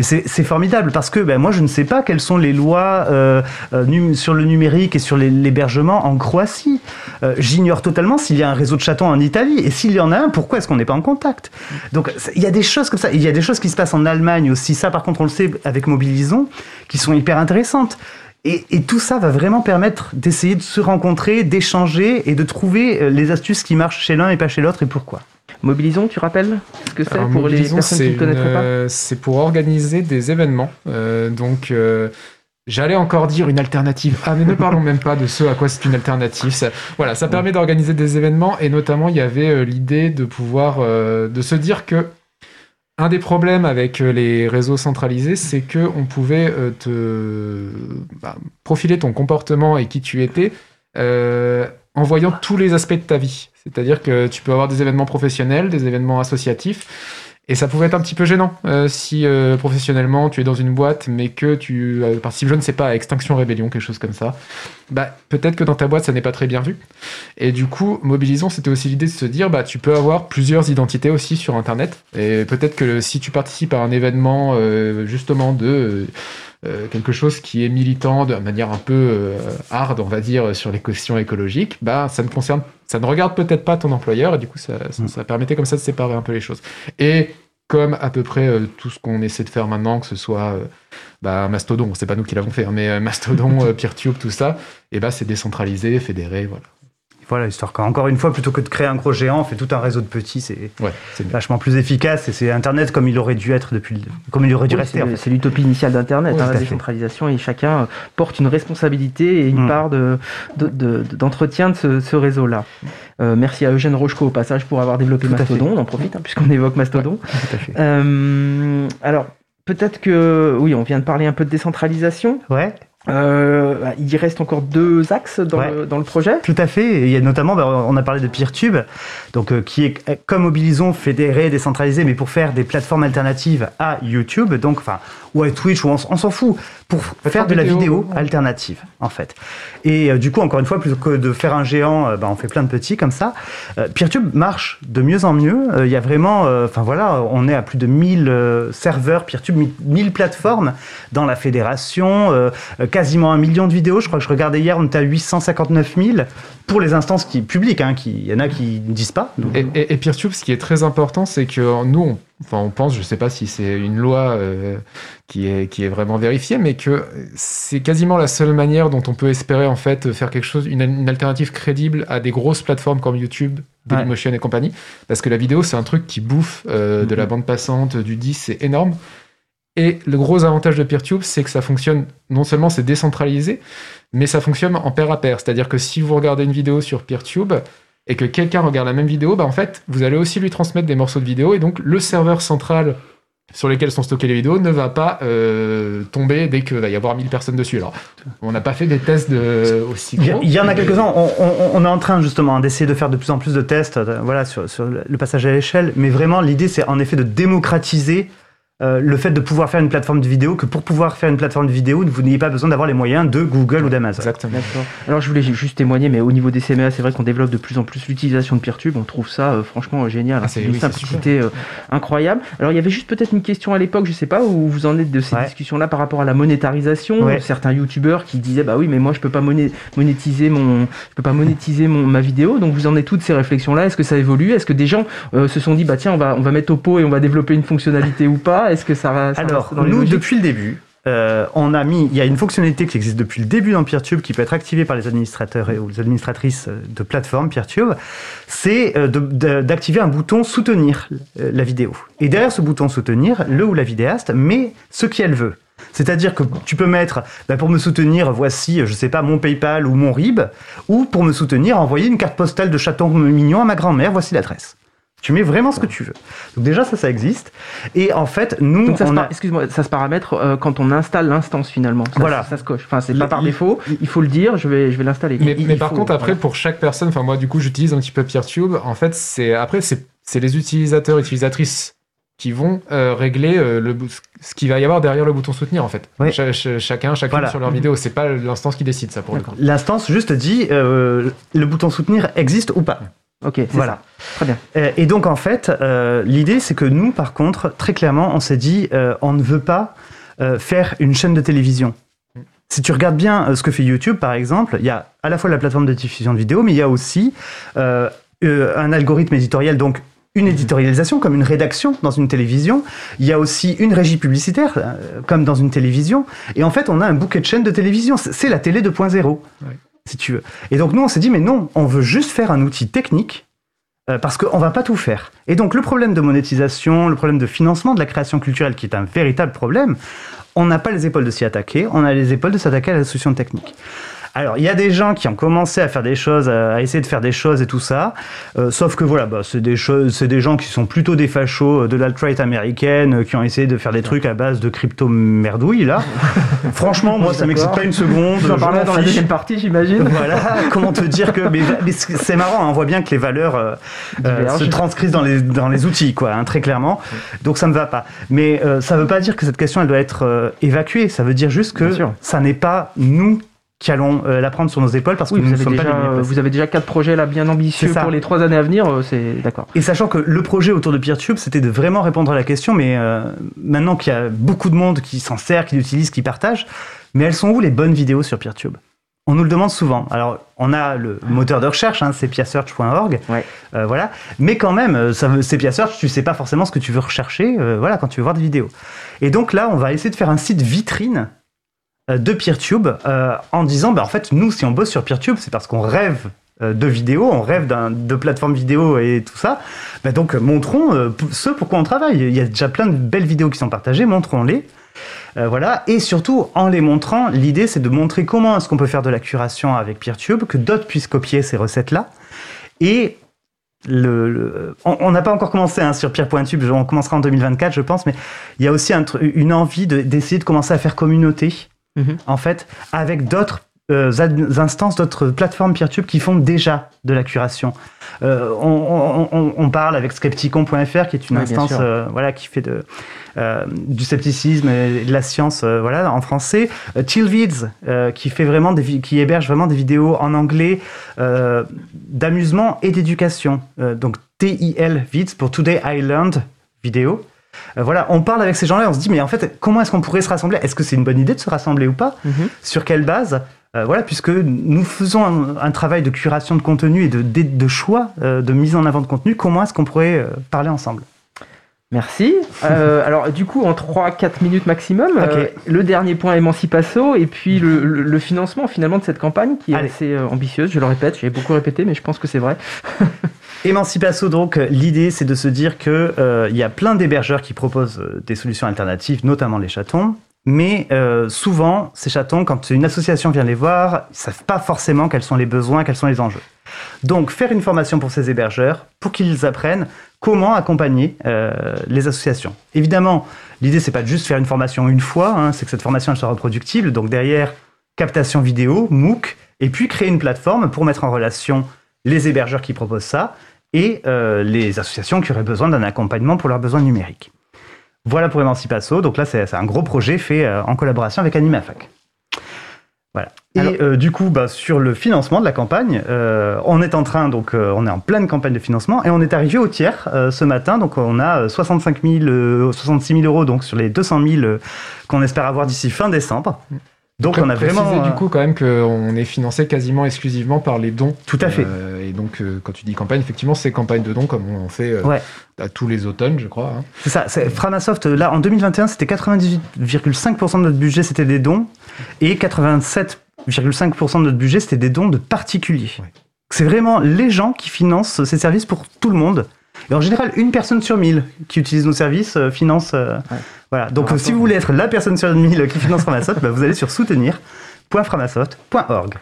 c'est formidable parce que ben, moi je ne sais pas quelles sont les lois euh, euh, sur le numérique et sur l'hébergement en Croatie. Euh, j'ignore totalement s'il y a un réseau de chatons en Italie et s'il y en a un, pourquoi est-ce qu'on n'est pas en contact? Donc il y a des choses comme ça. Il y a des choses qui se passent en Allemagne aussi. Ça par contre on le sait avec Mobilisons qui sont hyper intéressantes. Et, et, tout ça va vraiment permettre d'essayer de se rencontrer, d'échanger et de trouver les astuces qui marchent chez l'un et pas chez l'autre et pourquoi. Mobilisons, tu rappelles ce que c'est pour les personnes qui ne connaîtraient pas euh, C'est pour organiser des événements. Euh, donc, euh, j'allais encore dire une alternative. Ah, mais ne parlons même pas de ce à quoi c'est une alternative. Ça, voilà, ça permet d'organiser des événements et notamment, il y avait l'idée de pouvoir, de se dire que un des problèmes avec les réseaux centralisés, c'est que on pouvait te bah, profiler ton comportement et qui tu étais en voyant tous les aspects de ta vie. C'est-à-dire que tu peux avoir des événements professionnels, des événements associatifs, et ça pouvait être un petit peu gênant euh, si euh, professionnellement tu es dans une boîte, mais que tu euh, participes, je ne sais pas, Extinction Rébellion, quelque chose comme ça. Bah, peut-être que dans ta boîte ça n'est pas très bien vu. Et du coup, mobilisons, c'était aussi l'idée de se dire, bah, tu peux avoir plusieurs identités aussi sur Internet. Et peut-être que si tu participes à un événement justement de euh, quelque chose qui est militant de manière un peu euh, hard, on va dire, sur les questions écologiques, bah, ça ne concerne, ça ne regarde peut-être pas ton employeur, et du coup, ça, ça, mm. permettait comme ça de séparer un peu les choses. Et comme à peu près euh, tout ce qu'on essaie de faire maintenant, que ce soit bah, Mastodon, c'est pas nous qui l'avons fait, hein, mais Mastodon, PeerTube, tout ça, et bah, c'est décentralisé, fédéré, voilà. Voilà, histoire qu'encore une fois, plutôt que de créer un gros géant, on fait tout un réseau de petits, c'est vachement plus efficace et c'est Internet comme il aurait dû être depuis, comme il aurait dû rester. C'est l'utopie initiale d'Internet, hein, la décentralisation, et chacun porte une responsabilité et une mm. part d'entretien de, de, ce, réseau-là. Euh, merci à Eugène Rocheco au passage pour avoir développé Mastodon, on en profite hein, puisqu'on évoque Mastodon. Euh, alors, peut-être que, oui, on vient de parler un peu de décentralisation. Ouais. Euh, bah, il reste encore deux axes dans, le, dans, le, projet. Tout à fait. il y a notamment, bah, on a parlé de PeerTube, donc euh, qui est comme Mobilisons fédéré, décentralisé, mais pour faire des plateformes alternatives à YouTube, donc enfin ou à Twitch, ou on, s'en fout, pour faire de la vidéo alternative, en fait. Et euh, du coup, encore une fois, plutôt que de faire un géant, euh, bah, on fait plein de petits comme ça. Euh, PeerTube marche de mieux en mieux. Il y a vraiment, enfin voilà, on est à plus de 1000 serveurs PeerTube, 1000 plateformes dans la fédération, quasiment un million de vidéos. Je crois que je regardais hier, on était à 859 000 pour les instances qui publiques. Hein, il y en a qui ne disent pas. Et, et, PeerTube, ce qui est très important, c'est que nous, on, enfin, on pense, je ne sais pas si c'est une loi qui est, qui est vraiment vérifié, mais que c'est quasiment la seule manière dont on peut espérer en fait faire quelque chose, une, alternative crédible à des grosses plateformes comme YouTube, Dailymotion et compagnie, parce que la vidéo c'est un truc qui bouffe euh, de la bande passante, du 10, c'est énorme. Et le gros avantage de PeerTube, c'est que ça fonctionne, non seulement c'est décentralisé, mais ça fonctionne en pair à pair. C'est-à-dire que si vous regardez une vidéo sur PeerTube, et que quelqu'un regarde la même vidéo, bah en fait, vous allez aussi lui transmettre des morceaux de vidéo, et donc le serveur central sur lesquels sont stockées les vidéos ne va pas euh, tomber dès qu'il va y avoir 1000 personnes dessus. Alors, on n'a pas fait des tests de, aussi gros. Il y, en a quelques-uns. On, est en train justement d'essayer de faire de plus en plus de tests euh, voilà, sur, sur le passage à l'échelle. Mais vraiment, l'idée, c'est en effet de démocratiser euh, le fait de pouvoir faire une plateforme de vidéo que pour pouvoir faire une plateforme de vidéo, vous n'ayez pas besoin d'avoir les moyens de Google ou d'Amazon. Exactement. Alors je voulais juste témoigner, mais au niveau des CMA, c'est vrai qu'on développe de plus en plus l'utilisation de PeerTube. On trouve ça euh, franchement génial. Ah, c'est une simplicité euh, incroyable. Alors il y avait juste peut-être une question à l'époque, je sais pas où vous en êtes de ces discussions-là par rapport à la monétarisation. Certains youtubeurs qui disaient bah oui, mais moi je peux pas monétiser mon, je peux pas monétiser mon ma vidéo. Donc vous en êtes toutes ces réflexions-là. Est-ce que ça évolue? Est-ce que des gens se sont dit bah tiens on va on va mettre au pot et on va développer une fonctionnalité ou pas? Est-ce que ça, va Alors, nous, depuis le début, euh, on a mis, il y a une fonctionnalité qui existe depuis le début dans PeerTube qui peut être activée par les administrateurs et, ou les administratrices de plateforme PeerTube, c'est euh, d'activer un bouton soutenir euh, la vidéo. Et derrière ce bouton soutenir, le ou la vidéaste met ce qu'elle veut. C'est-à-dire que tu peux mettre, bah, pour me soutenir, voici, je sais pas, mon PayPal ou mon RIB, ou pour me soutenir, envoyer une carte postale de chaton mignon à ma grand-mère, voici l'adresse. Tu mets vraiment ce que tu veux. Donc déjà ça, ça existe. Et en fait, nous, Donc ça se excuse-moi, ça se paramètre euh, quand on installe l'instance finalement. Ça, voilà, ça, se coche. Enfin, c'est pas par défaut. Il faut le dire. Je vais, je vais l'installer. Mais, par contre, après, pour chaque personne, enfin moi, du coup, j'utilise un petit peu PeerTube. En fait, c'est après, c'est les utilisateurs, utilisatrices qui vont euh, régler euh, le, ce qu'il va y avoir derrière le bouton soutenir en fait. chacun, chacun sur leur vidéo, c'est pas l'instance qui décide ça pour le coup. L'instance juste dit le bouton soutenir existe ou pas. Ok, Voilà. ça. Très bien. Euh, Et donc en fait, euh, l'idée c'est que nous, par contre, très clairement, on s'est dit, euh, on ne veut pas faire une chaîne de télévision. Si tu regardes bien ce que fait YouTube, par exemple, il y a à la fois la plateforme de diffusion de vidéos, mais il y a aussi un algorithme éditorial, donc une éditorialisation comme une rédaction dans une télévision. Il y a aussi une régie publicitaire comme dans une télévision. Et en fait, on a un bouquet de chaînes de télévision. C'est la télé 2.0, Ouais. Si tu veux. Et donc nous, on s'est dit, mais non, on veut juste faire un outil technique euh, parce qu'on va pas tout faire. Et donc le problème de monétisation, le problème de financement de la création culturelle, qui est un véritable problème, on n'a pas les épaules de s'y attaquer, on a les épaules de s'attaquer à la solution technique. Alors, il y a des gens qui ont commencé à faire des choses, à essayer de faire des choses et tout ça. Euh, sauf que voilà, bah, c'est des choses, c'est des gens qui sont plutôt des fachos de l'alt-right américaine, euh, qui ont essayé de faire des trucs à base de crypto merdouille là. Franchement, moi, ça m'excite pas une seconde. Tu en m'en dans la deuxième partie, j'imagine. Voilà, comment te dire que. Mais, mais c'est marrant, hein, on voit bien que les valeurs euh, euh, se transcrivent dans les, dans les outils, quoi, hein, très clairement. Donc ça me va pas. Mais euh, ça veut pas dire que cette question, elle doit être euh, évacuée. Ça veut dire juste que ça n'est pas nous qui allons euh, la prendre sur nos épaules parce Oui, que nous vous ne avez, sommes déjà, vous avez quatre projets là bien ambitieux pour les trois années à venir. euh, C'est d'accord. Et sachant que le projet autour de PeerTube, c'était de vraiment répondre à la question, mais euh, maintenant qu'il y a beaucoup de monde qui s'en sert, qui l'utilise, qui partage, mais elles sont où les bonnes vidéos sur PeerTube? On nous le demande souvent. Alors, on a le moteur de recherche, hein, c'est piasearch.org, Ouais. euh, voilà. Mais quand même, ça piasearch, tu sais pas forcément ce que tu veux rechercher, voilà, quand tu veux voir des vidéos. Et donc là, on va essayer de faire un site vitrine de PeerTube euh, en disant, bah, en fait, nous, si on bosse sur PeerTube, c'est parce qu'on rêve euh, de vidéos, on rêve de plateformes vidéo et tout ça. Bah, donc, euh, montrons euh, ce pourquoi on travaille. Il y a déjà plein de belles vidéos qui sont partagées, montrons-les. Euh, voilà, et surtout en les montrant, l'idée c'est de montrer comment est-ce qu'on peut faire de la curation avec PeerTube, que d'autres puissent copier ces recettes-là. Et le, on n'a pas encore commencé hein, sur Peer.tube, on commencera en 2024 je pense, mais il y a aussi une envie de- d'essayer de, commencer à faire communauté, Mhm. en fait, avec d'autres euh, instances, d'autres plateformes PeerTube qui font déjà de la curation. Euh, on, on- on- on parle avec Skepticon.fr, qui est une Oui, instance euh, voilà, qui fait de, du scepticisme et de la science voilà, en français. Chillvids, qui, fait vraiment des, qui héberge vraiment des vidéos en anglais d'amusement et d'éducation. Donc TIL Vids pour Today I Learned vidéo. Euh, voilà, on parle avec ces gens-là, on se dit, mais en fait, comment est-ce qu'on pourrait se rassembler? Est-ce que c'est une bonne idée de se rassembler ou pas? Mhm. Sur quelle base? Euh, Voilà, puisque nous faisons un, un travail de curation de contenu et de, de, de choix, euh, de mise en avant de contenu, comment est-ce qu'on pourrait parler ensemble? Merci. Euh, alors, du coup, en 3-4 minutes maximum, euh, le dernier point Emancipasso et puis le, le- le financement finalement de cette campagne qui est Allez. assez euh, ambitieuse. Je le répète, j'ai beaucoup répété, mais je pense que c'est vrai. Emancipasso, donc, l'idée, c'est de se dire que euh, y a plein d'hébergeurs qui proposent euh, des solutions alternatives, notamment les chatons. Mais euh, souvent, ces chatons, quand une association vient les voir, ils savent pas forcément quels sont les besoins, quels sont les enjeux. Donc, faire une formation pour ces hébergeurs, pour qu'ils apprennent comment accompagner euh, les associations. Évidemment, l'idée, c'est pas de juste faire une formation une fois, hein, c'est que cette formation, elle soit reproductible. Donc, derrière, captation vidéo, MOOC, et puis créer une plateforme pour mettre en relation les hébergeurs qui proposent ça et euh, les associations qui auraient besoin d'un accompagnement pour leurs besoins numériques. Voilà pour Emancipasso. Donc là, c'est un gros projet fait euh, en collaboration avec Animafac. Voilà. Et Alors- euh, du coup, bah, sur le financement de la campagne, on est en train, donc on est en pleine campagne de financement et on est arrivé au tiers ce matin. Donc on a euh, 65 000, euh, 66 000 euros donc sur les 200 000 euh, qu'on espère avoir d'ici fin décembre. Donc Pré- on a préciser, vraiment du euh, coup quand même qu'on est financé quasiment exclusivement par les dons. tout à fait. Euh, et donc euh, quand tu dis campagne, effectivement c'est campagne de dons comme on en fait euh, Ouais. à tous les automnes, je crois. hein. C'est ça, Framasoft, là, en 2021, c'était 98,5% de notre budget, c'était des dons, et 87,5% de notre budget, c'était des dons de particuliers. Ouais. C'est vraiment les gens qui financent ces services pour tout le monde. Et en général, une personne sur mille qui utilise nos services euh, finance. euh, Ouais. Voilà. Donc, euh, si vous voulez être la personne sur mille qui finance Framasoft, bah, vous allez sur soutenir.framasoft.org.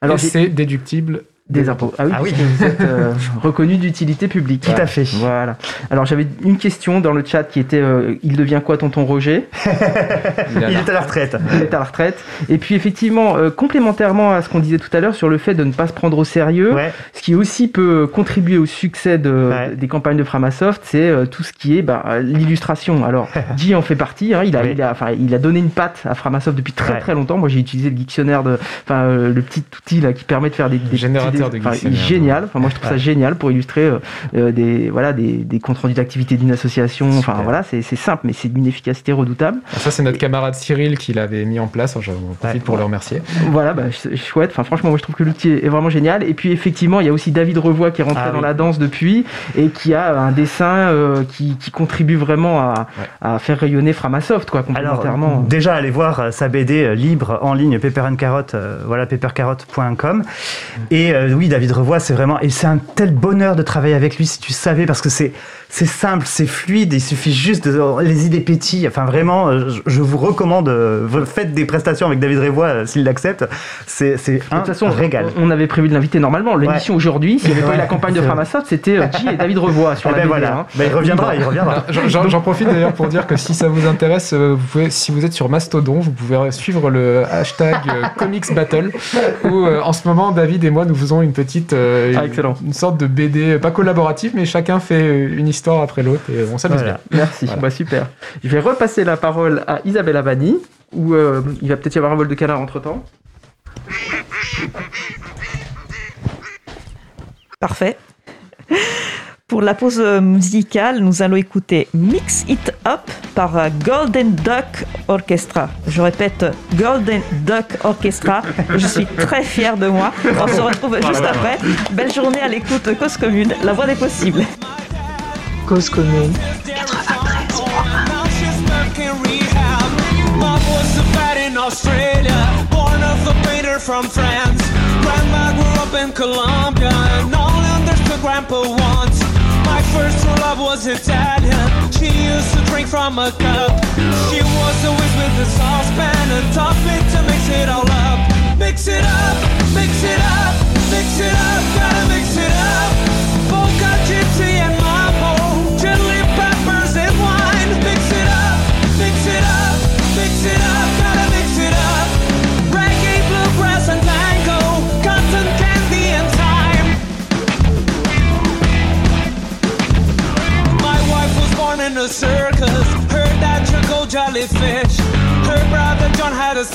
Alors, c'est déductible des impôts. Ah oui, Ah oui. vous êtes euh, reconnu d'utilité publique. Tout à fait. Voilà. Alors j'avais une question dans le chat qui était euh, il devient quoi tonton Roger Il est à la retraite. Il est à la retraite. Et puis effectivement, euh, complémentairement à ce qu'on disait tout à l'heure sur le fait de ne pas se prendre au sérieux, Ouais. ce qui aussi peut contribuer au succès de, Ouais. des campagnes de Framasoft, c'est euh, tout ce qui est bah, l'illustration. Alors, Guy en fait partie. hein, il, a, Oui. il, a, enfin, il a donné une patte à Framasoft depuis très Ouais. très longtemps. Moi, j'ai utilisé le dictionnaire, de, enfin, euh, le petit outil là qui permet de faire des, des générateur génial. Enfin, moi, je trouve ça génial pour illustrer des, voilà, des, des comptes rendus d'activité d'une association. Enfin, voilà, c'est simple, mais c'est d'une efficacité redoutable. Ça, c'est notre camarade Cyril qui l'avait mis en place. J'en profite pour le remercier. Voilà, bah, chouette. Enfin, franchement, moi, je trouve que l'outil est vraiment génial. Et puis, effectivement, il y a aussi David Revoix qui est rentré ah dans la danse depuis et qui a un dessin qui, qui, contribue vraiment à, à, faire rayonner Framasoft, quoi, complémentairement. Alors, déjà, allez voir sa BD libre en ligne, Pepper and Carrot, voilà, peppercarrot.com. Et oui, David Revoix, c'est vraiment, et c'est un tel bonheur de travailler avec lui si tu savais, parce que c'est, c'est simple, c'est fluide, il suffit juste de les idées pétillent. Enfin, vraiment, je vous recommande, faites des prestations avec David Revoix s'il l'accepte. C'est, un de toute façon, régal. On, avait prévu de l'inviter normalement. L'émission aujourd'hui, s'il n'y avait pas eu la campagne de Framasoft, c'était J et David Revoix sur eh la ben voilà. Hein. Ben, il reviendra, il reviendra. J'en profite d'ailleurs pour dire que si ça vous intéresse, vous pouvez, si vous êtes sur Mastodon, vous pouvez suivre le hashtag Comics Battle où en ce moment, David et moi, nous faisons une petite, ah, une sorte de BD, pas collaborative, mais chacun fait une histoire après l'autre et on s'amuse bien. Merci, bah, super. Je vais repasser la parole à Isabelle Abani, où euh, il va peut-être y avoir un vol de canard entre temps. Parfait. Pour la pause musicale, nous allons écouter Mix It Up par Golden Duck Orchestra. Je répète, Golden Duck Orchestra. Je suis très fier de moi. On se retrouve juste après. Belle journée à l'écoute Cause Commune, la voix des possibles. Cause Commune 93 My first true love was Italian. She used to drink from a cup. She was always with the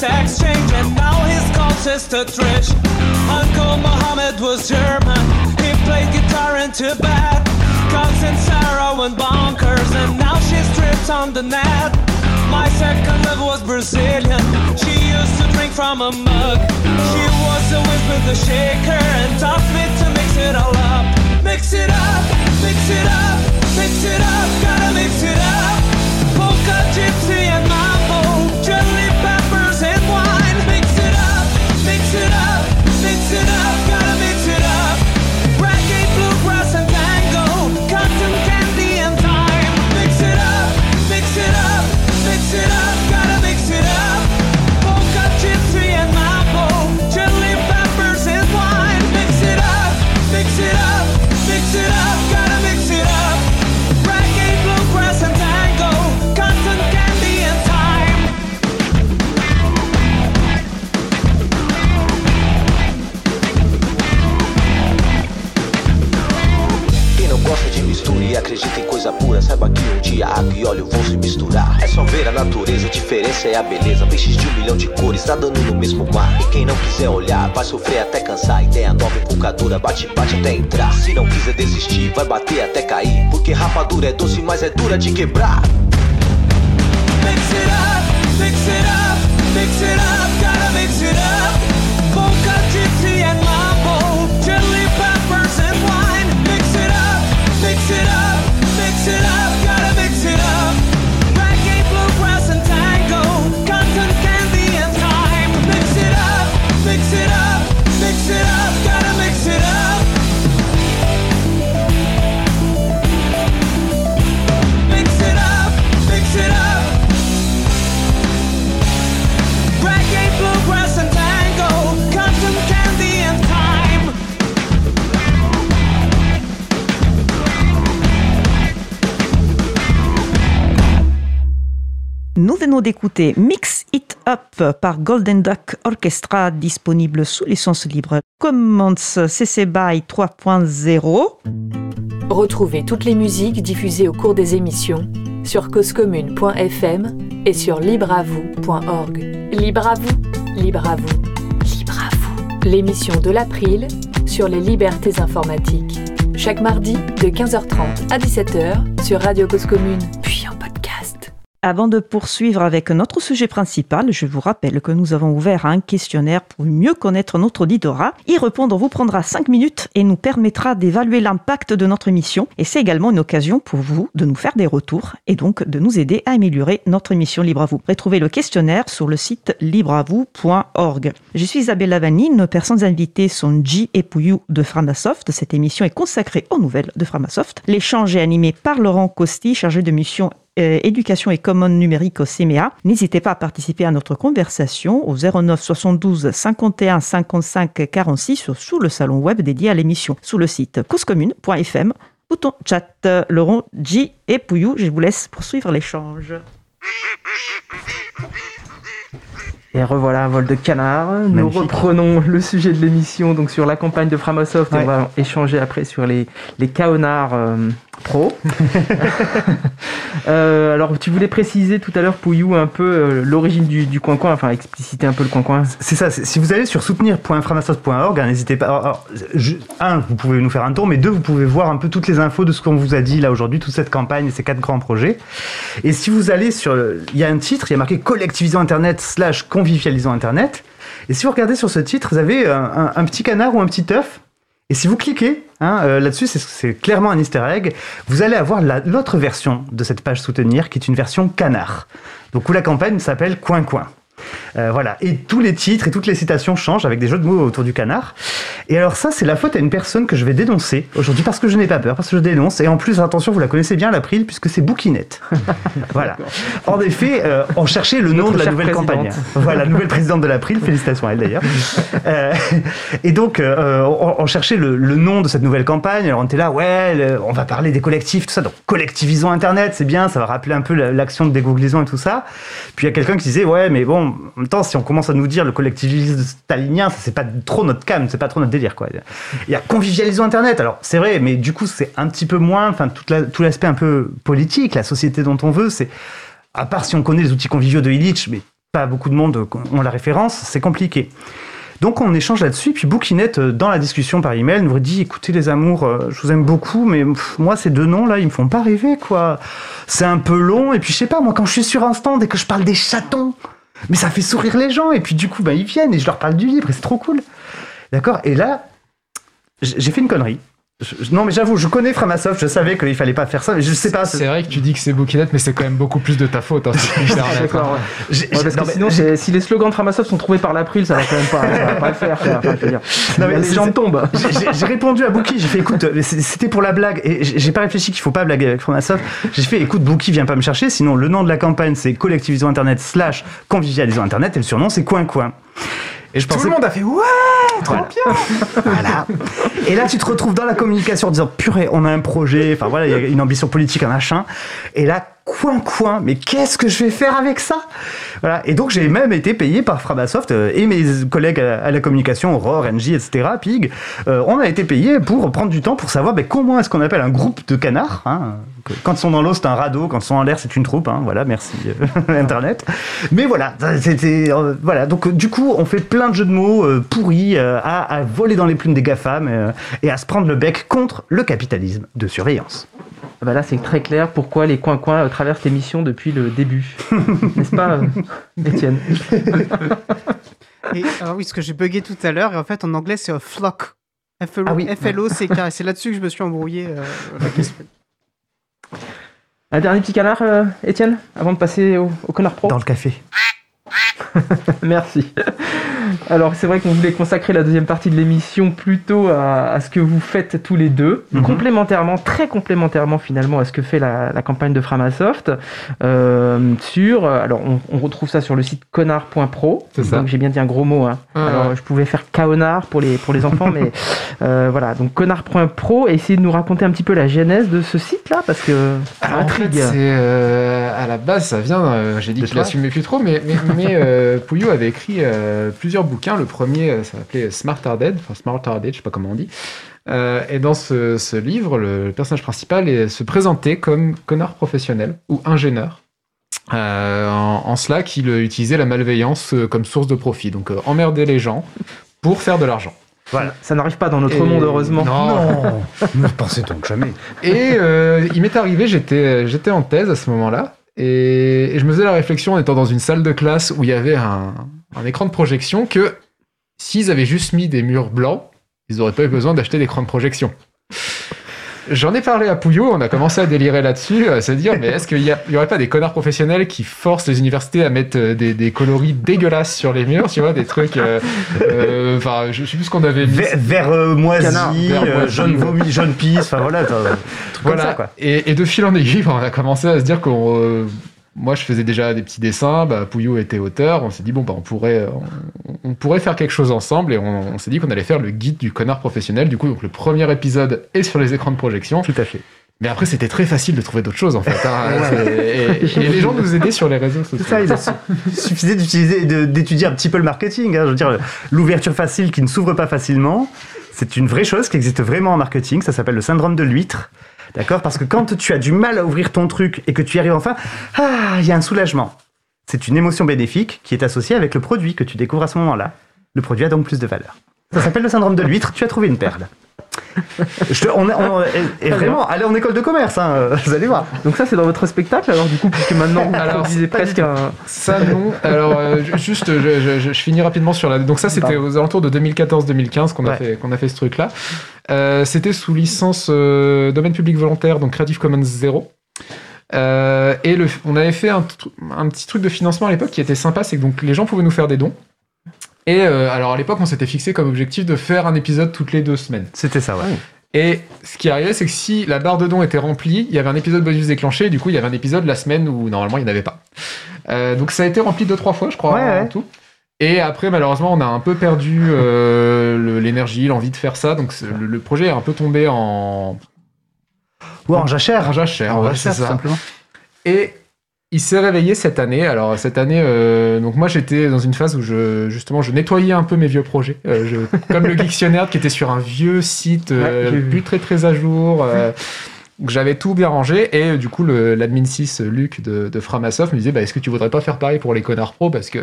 sex change, and now he's called Sister Trish. Uncle Mohammed was German. He played guitar in Tibet. Cousin Sarah went bonkers, and now she strips on the net. My second love was Brazilian. She used to drink from a mug. She was always with the shaker and taught me to mix it all up. Mix it up, mix it up, mix it up, gotta mix it up. Polka, gypsy, and pura, saiba que um dia água e óleo vão se misturar. É só ver a natureza, a diferença é a beleza. Peixes de um milhão de cores nadando no mesmo mar. E quem não quiser olhar, vai sofrer até cansar. Ideia nova, empolgadora, bate-bate até entrar. Se não quiser desistir, vai bater até cair. Porque rapadura é doce, mas é dura de quebrar. Mix it up, mix it up, d'écouter Mix It Up par Golden Duck Orchestra, disponible sous licence libre Commons CC BY 3.0. Retrouvez toutes les musiques diffusées au cours des émissions sur causecommune.fm et sur libreavoue.org. Libre à vous, libre à vous, libre à vous. L'émission de l'april sur les libertés informatiques. Chaque mardi de 15h30 à 17h sur Radio Cause Commune, puis. Avant de poursuivre avec notre sujet principal, je vous rappelle que nous avons ouvert un questionnaire pour mieux connaître notre auditorat. Y répondre vous prendra 5 minutes et nous permettra d'évaluer l'impact de notre émission. Et c'est également une occasion pour vous de nous faire des retours et donc de nous aider à améliorer notre émission Libre à vous. Retrouvez le questionnaire sur le site libreavou.org. Je suis Isabelle Lavani, nos personnes invitées sont J et Pouyou de Framasoft. Cette émission est consacrée aux nouvelles de Framasoft. L'échange est animé par Laurent Costi, chargé de mission euh, éducation et commande numérique au CMEA. N'hésitez pas à participer à notre conversation au 09 72 51 55 46 sous le salon web dédié à l'émission sur le site causecommune.fm. Bouton chat, Laurent, J et Pouyou, je vous laisse poursuivre l'échange. Et revoilà un vol de canard. Nous Magnifique. reprenons le sujet de l'émission donc sur la campagne de Framasoft et on va échanger après sur les, les Kaonar euh, Pro. Euh, alors tu voulais préciser tout à l'heure Pouillou un peu euh, l'origine du, du coin-coin, enfin expliciter un peu le coin-coin. C'est ça, si vous allez sur soutenir.framasoft.org, hein, n'hésitez pas. alors, alors, je- un, vous pouvez nous faire un tour, mais deux, vous pouvez voir un peu toutes les infos de ce qu'on vous a dit là aujourd'hui, toute cette campagne et ces quatre grands projets. Et si vous allez sur. Il y a un titre, il y a marqué Collectivisons Internet slash Convivialisons Internet. Et si vous regardez sur ce titre, vous avez un, un- un petit canard ou un petit œuf. Et si vous cliquez hein, euh, là-dessus, c'est- clairement un easter egg, vous allez avoir la- l'autre version de cette page soutenir, qui est une version canard. Donc où la campagne s'appelle Coin Coin. Euh, voilà. Et tous les titres et toutes les citations changent avec des jeux de mots autour du canard. Et alors ça, c'est la faute à une personne que je vais dénoncer aujourd'hui parce que je n'ai pas peur, parce que je dénonce. Et en plus, attention, vous la connaissez bien, l'April, puisque c'est Bouquinette. voilà. En effet, euh, on cherchait le nom Notre de la nouvelle présidente. campagne. Voilà, nouvelle présidente de l'April. Félicitations à elle d'ailleurs. Euh, et donc, on, on cherchait le, le nom de cette nouvelle campagne. Alors on était là, ouais, le- on va parler des collectifs, tout ça. Donc, collectivisons Internet, c'est bien, ça va rappeler un peu la- l'action de dégooglisons et tout ça. Puis il y a quelqu'un qui disait, ouais, mais bon, en même temps, si on commence à nous dire le collectivisme stalinien, ça c'est pas trop notre cam, c'est pas trop notre délire, quoi. Il y a convivialisons Internet. Alors, c'est vrai, mais du coup, c'est un petit peu moins, enfin, tout l'aspect un peu politique, la société dont on veut, c'est, à part si on connaît les outils conviviaux de Illich, mais pas beaucoup de monde ont la référence, c'est compliqué. Donc on échange là-dessus, puis Bouquinette, euh, dans la discussion par email, nous dit écoutez les amours, euh, je vous aime beaucoup, mais moi ces deux noms-là, ils me font pas rêver, quoi. C'est un peu long, et puis je sais pas, moi quand je suis sur un stand et que je parle des chatons, mais ça fait sourire les gens, et puis du coup, bah, ils viennent et je leur parle du livre, et c'est trop cool. D'accord? Et là, j'ai fait une connerie. Je- non mais j'avoue, je connais Framasoft, je savais qu'il fallait pas faire ça, mais je sais pas. C'est vrai que tu dis que c'est Bouquinette, mais c'est quand même beaucoup plus de ta faute. Hein. D'accord. ouais. Ouais, sinon, si les slogans de Framasoft sont trouvés par l'April, ça va quand même pas, ça va pas le faire. dire, Non, mais les gens tombent. J'ai- répondu à Bookie, j'ai fait écoute, euh, c'était pour la blague et j'ai pas réfléchi qu'il faut pas blaguer avec Framasoft. J'ai fait écoute, Bookie vient pas me chercher, sinon le nom de la campagne c'est collectivisons internet slash convivialisons internet et le surnom c'est Coin Coin. Et je Tout pensais le monde a fait ouais, trop Voilà. bien. voilà. Et là, tu te retrouves dans la communication en disant purée, on a un projet, enfin voilà, il y a une ambition politique, un machin. Et là, coin coin, mais qu'est-ce que je vais faire avec ça? Voilà. Et donc, j'ai même été payé par Framasoft euh, et mes collègues à, la communication, Aurore, NJ, etc., Pig. euh, on a été payé pour prendre du temps pour savoir ben, comment est-ce qu'on appelle un groupe de canards. hein. Quand ils sont dans l'eau, c'est un radeau. Quand ils sont en l'air, c'est une troupe. hein. Voilà, merci euh, Internet. Mais voilà, c'était voilà. Donc du coup, on fait plein de jeux de mots pourris à, à voler dans les plumes des gafam et à se prendre le bec contre le capitalisme de surveillance. Ah bah là, c'est très clair pourquoi les coins-coins traversent l'émission depuis le début. N'est-ce pas, Étienne? Et, alors oui, ce que j'ai bugué tout à l'heure, et en fait en anglais c'est a flock. F-L-O- Ah oui. F-L-O-C-K. C'est là-dessus que je me suis embrouillé. euh, la question. Un dernier petit canard, euh, Étienne, avant de passer au, au connard pro? Dans le café. Merci. Alors, c'est vrai qu'on voulait consacrer la deuxième partie de l'émission plutôt à, à ce que vous faites tous les deux, Mhm. complémentairement, très complémentairement finalement à ce que fait la, la campagne de Framasoft. Euh, sur, alors, on, on retrouve ça sur le site connard.pro. C'est ça. Donc, j'ai bien dit un gros mot. Hein. Ouais, alors, ouais. je pouvais faire kaonard pour les, pour les enfants, mais euh, voilà. Donc, connard.pro et essayer de nous raconter un petit peu la genèse de ce site-là parce que ça Alors, en fait, intrigue. c'est euh, à la base, ça vient. euh, J'ai dit De qu'il toi assumait plus trop, mais, mais, mais, euh, Pouillou avait écrit euh, plusieurs bouquins. Le premier, euh, ça s'appelait Smart Dead, enfin Smart Dead, je sais pas comment on dit. Euh, et dans ce, ce livre, le personnage principal est, se présentait comme connard professionnel ou ingénieur. Euh, en, en cela qu'il utilisait la malveillance comme source de profit. Donc euh, emmerder les gens pour faire de l'argent. Voilà. Ça n'arrive pas dans notre Et- monde, heureusement. Non. ne pensez donc jamais. Et euh, il m'est arrivé, j'étais, j'étais en thèse à ce moment-là, et, et je me faisais la réflexion en étant dans une salle de classe où il y avait un, un écran de projection que s'ils avaient juste mis des murs blancs, ils n'auraient pas eu besoin d'acheter d'écran de projection. J'en ai parlé à Pouillot, on a commencé à délirer là-dessus, à se dire, mais est-ce qu'il n'y aurait pas des connards professionnels qui forcent les universités à mettre euh, des, des coloris dégueulasses sur les murs, tu vois, des trucs... euh, euh, Enfin, je sais plus ce qu'on avait mis. Vert, euh, moisi, Canard, vert euh, moisi, jaune ouais. vomi, jaune pisse, enfin voilà, t'as- un truc Voilà. comme ça quoi. Et, et de fil en aiguille, on a commencé à se dire qu'on. Euh, moi, je faisais déjà des petits dessins. Bah, Pouillot était auteur. On s'est dit bon, bah, on pourrait, on, on pourrait faire quelque chose ensemble. Et on, on s'est dit qu'on allait faire le guide du connard professionnel. Du coup, donc le premier épisode est sur les écrans de projection. Tout à fait. Mais après, c'était très facile de trouver d'autres choses en fait. hein. Et, et les gens nous aidaient sur les réseaux sociaux. C'est ça, il suffisait d'utiliser, d'étudier un petit peu le marketing. hein. Je veux dire, l'ouverture facile qui ne s'ouvre pas facilement, c'est une vraie chose qui existe vraiment en marketing. Ça s'appelle le syndrome de l'huître. D'accord? Parce que quand tu as du mal à ouvrir ton truc et que tu y arrives enfin, ah, il y a un soulagement. C'est une émotion bénéfique qui est associée avec le produit que tu découvres à ce moment-là. Le produit a donc plus de valeur. Ça s'appelle le syndrome de l'huître. Tu as trouvé une perle. Je te- on, on- et, et vraiment, allez en école de commerce, hein, euh, vous allez voir. Donc ça, c'est dans votre spectacle, alors du coup, puisque maintenant vous Alors, pas du presque un... Ça non. Alors euh, ju- juste, je, je- je- je finis rapidement sur la. Donc ça, c'était aux alentours de 2014-2015 qu'on a Ouais. fait qu'on a fait ce truc-là. Euh, c'était sous licence euh, domaine public volontaire, donc Creative Commons 0. Euh, et le, on avait fait un petit truc de financement à l'époque qui était sympa, c'est que donc les gens pouvaient nous faire des dons. Et euh, alors à l'époque, on s'était fixé comme objectif de faire un épisode toutes les deux semaines. C'était ça, ouais. Et ce qui arrivait, c'est que si la barre de dons était remplie, il y avait un épisode bonus déclenché, et du coup, il y avait un épisode la semaine où normalement il n'y en avait pas. Euh, donc ça a été rempli deux, trois fois, je crois, Ouais, en ouais. tout. Et après, malheureusement, on a un peu perdu euh, le- l'énergie, l'envie de faire ça. Donc le, le projet est un peu tombé en, Ou en jachère. en jachère. En ouais, jachère, c'est tout ça. simplement. Et il s'est réveillé cette année. Alors cette année, euh, donc moi j'étais dans une phase où je justement je nettoyais un peu mes vieux projets, Euh, je- comme le Dictionnaire qui était sur un vieux site euh, Ouais, plus très très à jour. euh, où J'avais tout bien rangé et euh, du coup le- l'admin 6 Luc de, de Framasoft me disait bah, est-ce que tu voudrais pas faire pareil pour les connards pro? Parce que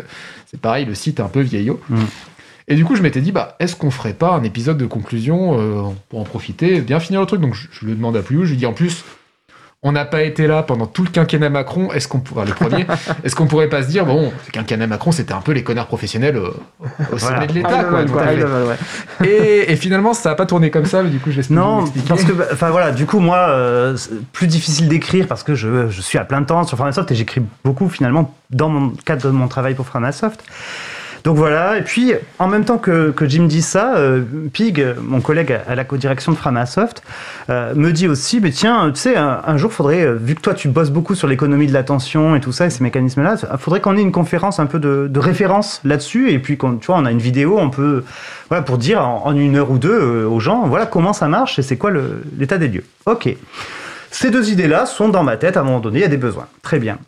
c'est pareil le site est un peu vieillot. Mm. Et du coup je m'étais dit bah est-ce qu'on ferait pas un épisode de conclusion euh, pour en profiter bien finir le truc? Donc je, je le demande à Pouillou je lui dis en plus on n'a pas été là pendant tout le quinquennat Macron. Est-ce qu'on pourrait, le premier, est-ce qu'on pourrait pas se dire, bon, le quinquennat Macron, c'était un peu les connards professionnels au, au sommet Voilà. de l'État, High quoi. ouais. Et, et finalement, ça n'a pas tourné comme ça, mais du coup, je Non, parce que, bah, enfin voilà, du coup, moi, euh, plus difficile d'écrire parce que je, je suis à plein temps sur Framasoft et j'écris beaucoup finalement dans mon cadre de mon travail pour Framasoft. Donc voilà, et puis en même temps que, que Jim dit ça, euh, Pig, mon collègue à la co-direction de Framasoft, euh, me dit aussi, mais tiens, tu sais, un, jour, faudrait, euh, vu que toi tu bosses beaucoup sur l'économie de l'attention et tout ça, et ces mécanismes-là, faudrait qu'on ait une conférence un peu de, de référence là-dessus, et puis qu'on, tu vois, on a une vidéo, on peut, voilà, pour dire en, une heure ou deux euh, aux gens, voilà comment ça marche et c'est quoi l'état des lieux. Ok. Ces deux idées-là sont dans ma tête, à un moment donné, il y a des besoins. Très bien.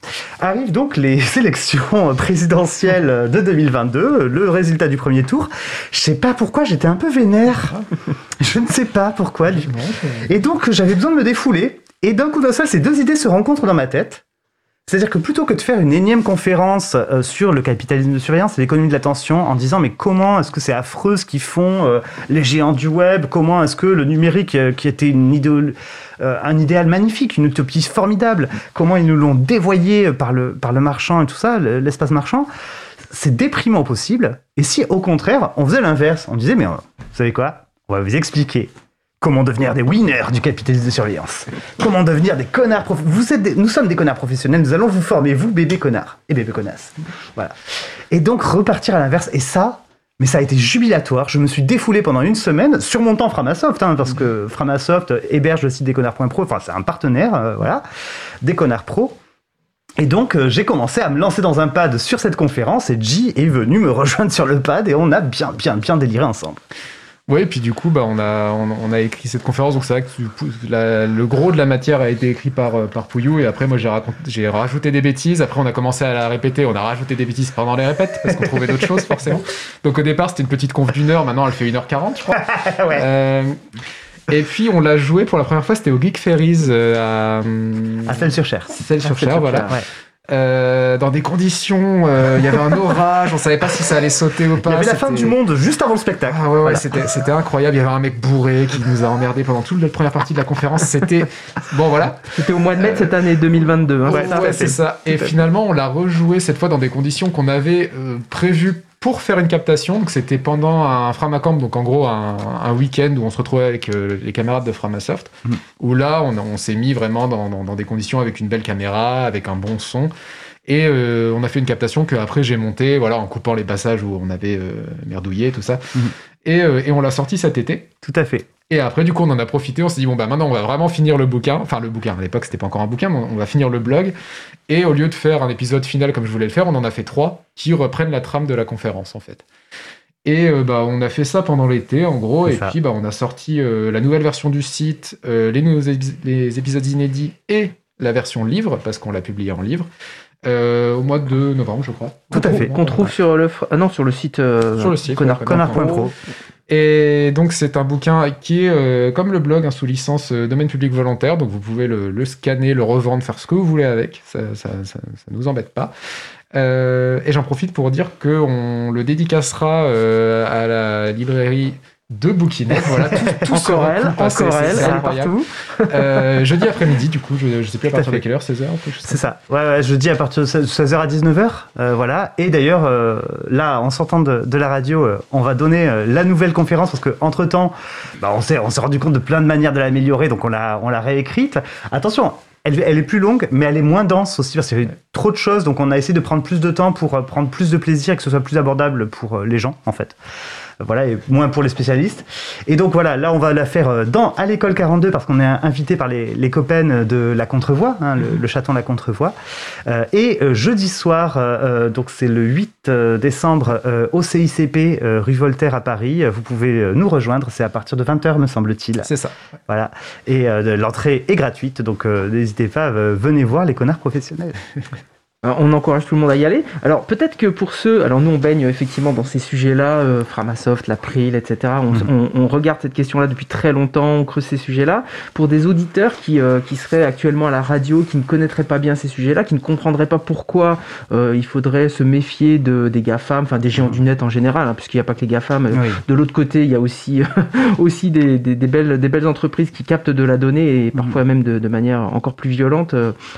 Arrivent donc les élections présidentielles de 2022, le résultat du premier tour. Je sais pas pourquoi, j'étais un peu vénère. Je ne sais pas pourquoi. Et donc, j'avais besoin de me défouler. Et d'un coup d'un seul, ces deux idées se rencontrent dans ma tête. C'est-à-dire que plutôt que de faire une énième conférence euh, sur le capitalisme de surveillance et l'économie de l'attention en disant mais comment est-ce que c'est affreux ce qu'ils font euh, les géants du web, comment est-ce que le numérique euh, qui était un idéal magnifique, une utopie formidable, comment ils nous l'ont dévoyé par le, par le marchand et tout ça, le- l'espace marchand, c'est déprimant possible. Et si au contraire on faisait l'inverse, on disait mais vous savez quoi, on va vous expliquer Comment devenir des winners du capitalisme de surveillance Comment devenir des connards prof- Vous êtes Nous sommes des connards professionnels, nous allons vous former, vous, bébés connards et bébés connasses. Voilà. Et donc repartir à l'inverse. Et ça, mais ça a été jubilatoire. Je me suis défoulé pendant une semaine, surmontant Framasoft, hein, parce que Framasoft héberge le site des connards.pro, enfin c'est un partenaire, euh, voilà, des connards pro. Et donc, euh, j'ai commencé à me lancer dans un pad sur cette conférence et G est venu me rejoindre sur le pad et on a bien, bien, bien déliré ensemble. Oui, et puis du coup, bah, on, a, on, on a écrit cette conférence, donc c'est vrai que la- le gros de la matière a été écrit par, euh, par Pouillou, et après, moi, j'ai rajouté des bêtises, après, on a commencé à la répéter, on a rajouté des bêtises pendant les répètes, parce qu'on trouvait d'autres choses, forcément. Donc au départ, c'était une petite conf d'une heure, maintenant, elle fait 1h40, je crois. Ouais. Euh, et puis, on l'a joué pour la première fois, c'était au Geek Ferries euh, à, hum, À celle sur Cher. celle sur Cher, voilà. Ouais. Euh, dans des conditions, euh, il y avait un orage, on savait pas si ça allait sauter ou pas. Il y avait la fin du monde juste avant le spectacle. Ah ouais, ouais, Voilà. c'était, c'était incroyable. Il y avait un mec bourré qui nous a emmerdé pendant toute la première partie de la conférence. C'était bon, voilà. C'était au mois de mai de cette année 2022. hein, Ouais, c'est ça ouais, c'est ça. Et finalement, on l'a rejoué cette fois dans des conditions qu'on avait euh, prévues pour faire une captation. Donc, c'était pendant un Framacamp, donc en gros un, un week-end où on se retrouvait avec euh, les camarades de Framasoft. Mhm. Où là, on, on s'est mis vraiment dans, dans- dans des conditions avec une belle caméra, avec un bon son. Et euh, on a fait une captation que après j'ai montée, voilà, en coupant les passages où on avait euh, merdouillé, tout ça. Et, euh, et on l'a sorti cet été. Tout à fait. Et après, du coup, on en a profité. On s'est dit, bon, bah maintenant, on va vraiment finir le bouquin. Enfin, le bouquin, à l'époque, c'était pas encore un bouquin, mais on va finir le blog. Et au lieu de faire un épisode final comme je voulais le faire, on en a fait trois qui reprennent la trame de la conférence, en fait. Et euh, bah, on a fait ça pendant l'été, en gros. Et ça. puis, bah, on a sorti euh, la nouvelle version du site, euh, les nouveaux épis- les épisodes inédits et la version livre, parce qu'on l'a publié en livre, euh, au mois de novembre, je crois. Tout à fait. Qu'on trouve sur le, ah non, sur le site, euh, Sur le site, Connard.pro. Et donc c'est un bouquin qui est euh, comme le blog hein, sous licence euh, domaine public volontaire, donc vous pouvez le, scanner, le revendre, faire ce que vous voulez avec, ça ça, ça, nous embête pas. Euh, et j'en profite pour dire qu'on le dédicacera à la librairie de Bouquinette. Voilà, tout, tout Encore elle, encore elle, elle partout. Euh, jeudi après-midi, du coup, je, je sais plus à partir de quelle heure, 16h quelque chose C'est ça. Ouais, ouais, je dis à partir de 16h à 19h. euh, voilà. Et d'ailleurs, euh, là, en sortant de, de la radio, euh, on va donner euh, la nouvelle conférence parce qu'entre temps, bah, on s'est rendu compte de plein de manières de l'améliorer, donc on l'a réécrite. Attention. Elle, elle est plus longue, mais elle est moins dense aussi parce qu'il y avait trop de choses. Donc, on a essayé de prendre plus de temps pour prendre plus de plaisir et que ce soit plus abordable pour les gens, en fait. Voilà, et moins pour les spécialistes. Et donc voilà, là on va la faire euh, dans à l'école 42 parce qu'on est invité par les, les copains de la Contrevoix, hein, le, le chaton La Contrevoix. Euh, et euh, jeudi soir, euh, euh, donc c'est le 8 euh, décembre euh, au CICP euh, rue Voltaire à Paris. Vous pouvez nous rejoindre, c'est à partir de 20h me semble-t-il. C'est ça. Voilà. Et euh, l'entrée est gratuite, donc euh, n'hésitez pas, euh, venez voir les connards professionnels. Euh, On encourage tout le monde à y aller. Alors peut-être que pour ceux, alors nous on baigne effectivement dans ces sujets-là, euh, Framasoft, l'April, etc. On, Mhm. on- on regarde cette question-là depuis très longtemps, on creuse ces sujets-là. Pour des auditeurs qui, euh, qui seraient actuellement à la radio, qui ne connaîtraient pas bien ces sujets-là, qui ne comprendraient pas pourquoi euh, il faudrait se méfier de, des GAFAM, enfin des géants du net en général, hein, puisqu'il n'y a pas que les GAFAM. Oui. De l'autre côté, il y a aussi, aussi des, des- des belles, des belles entreprises qui captent de la donnée et parfois même de, de manière encore plus violente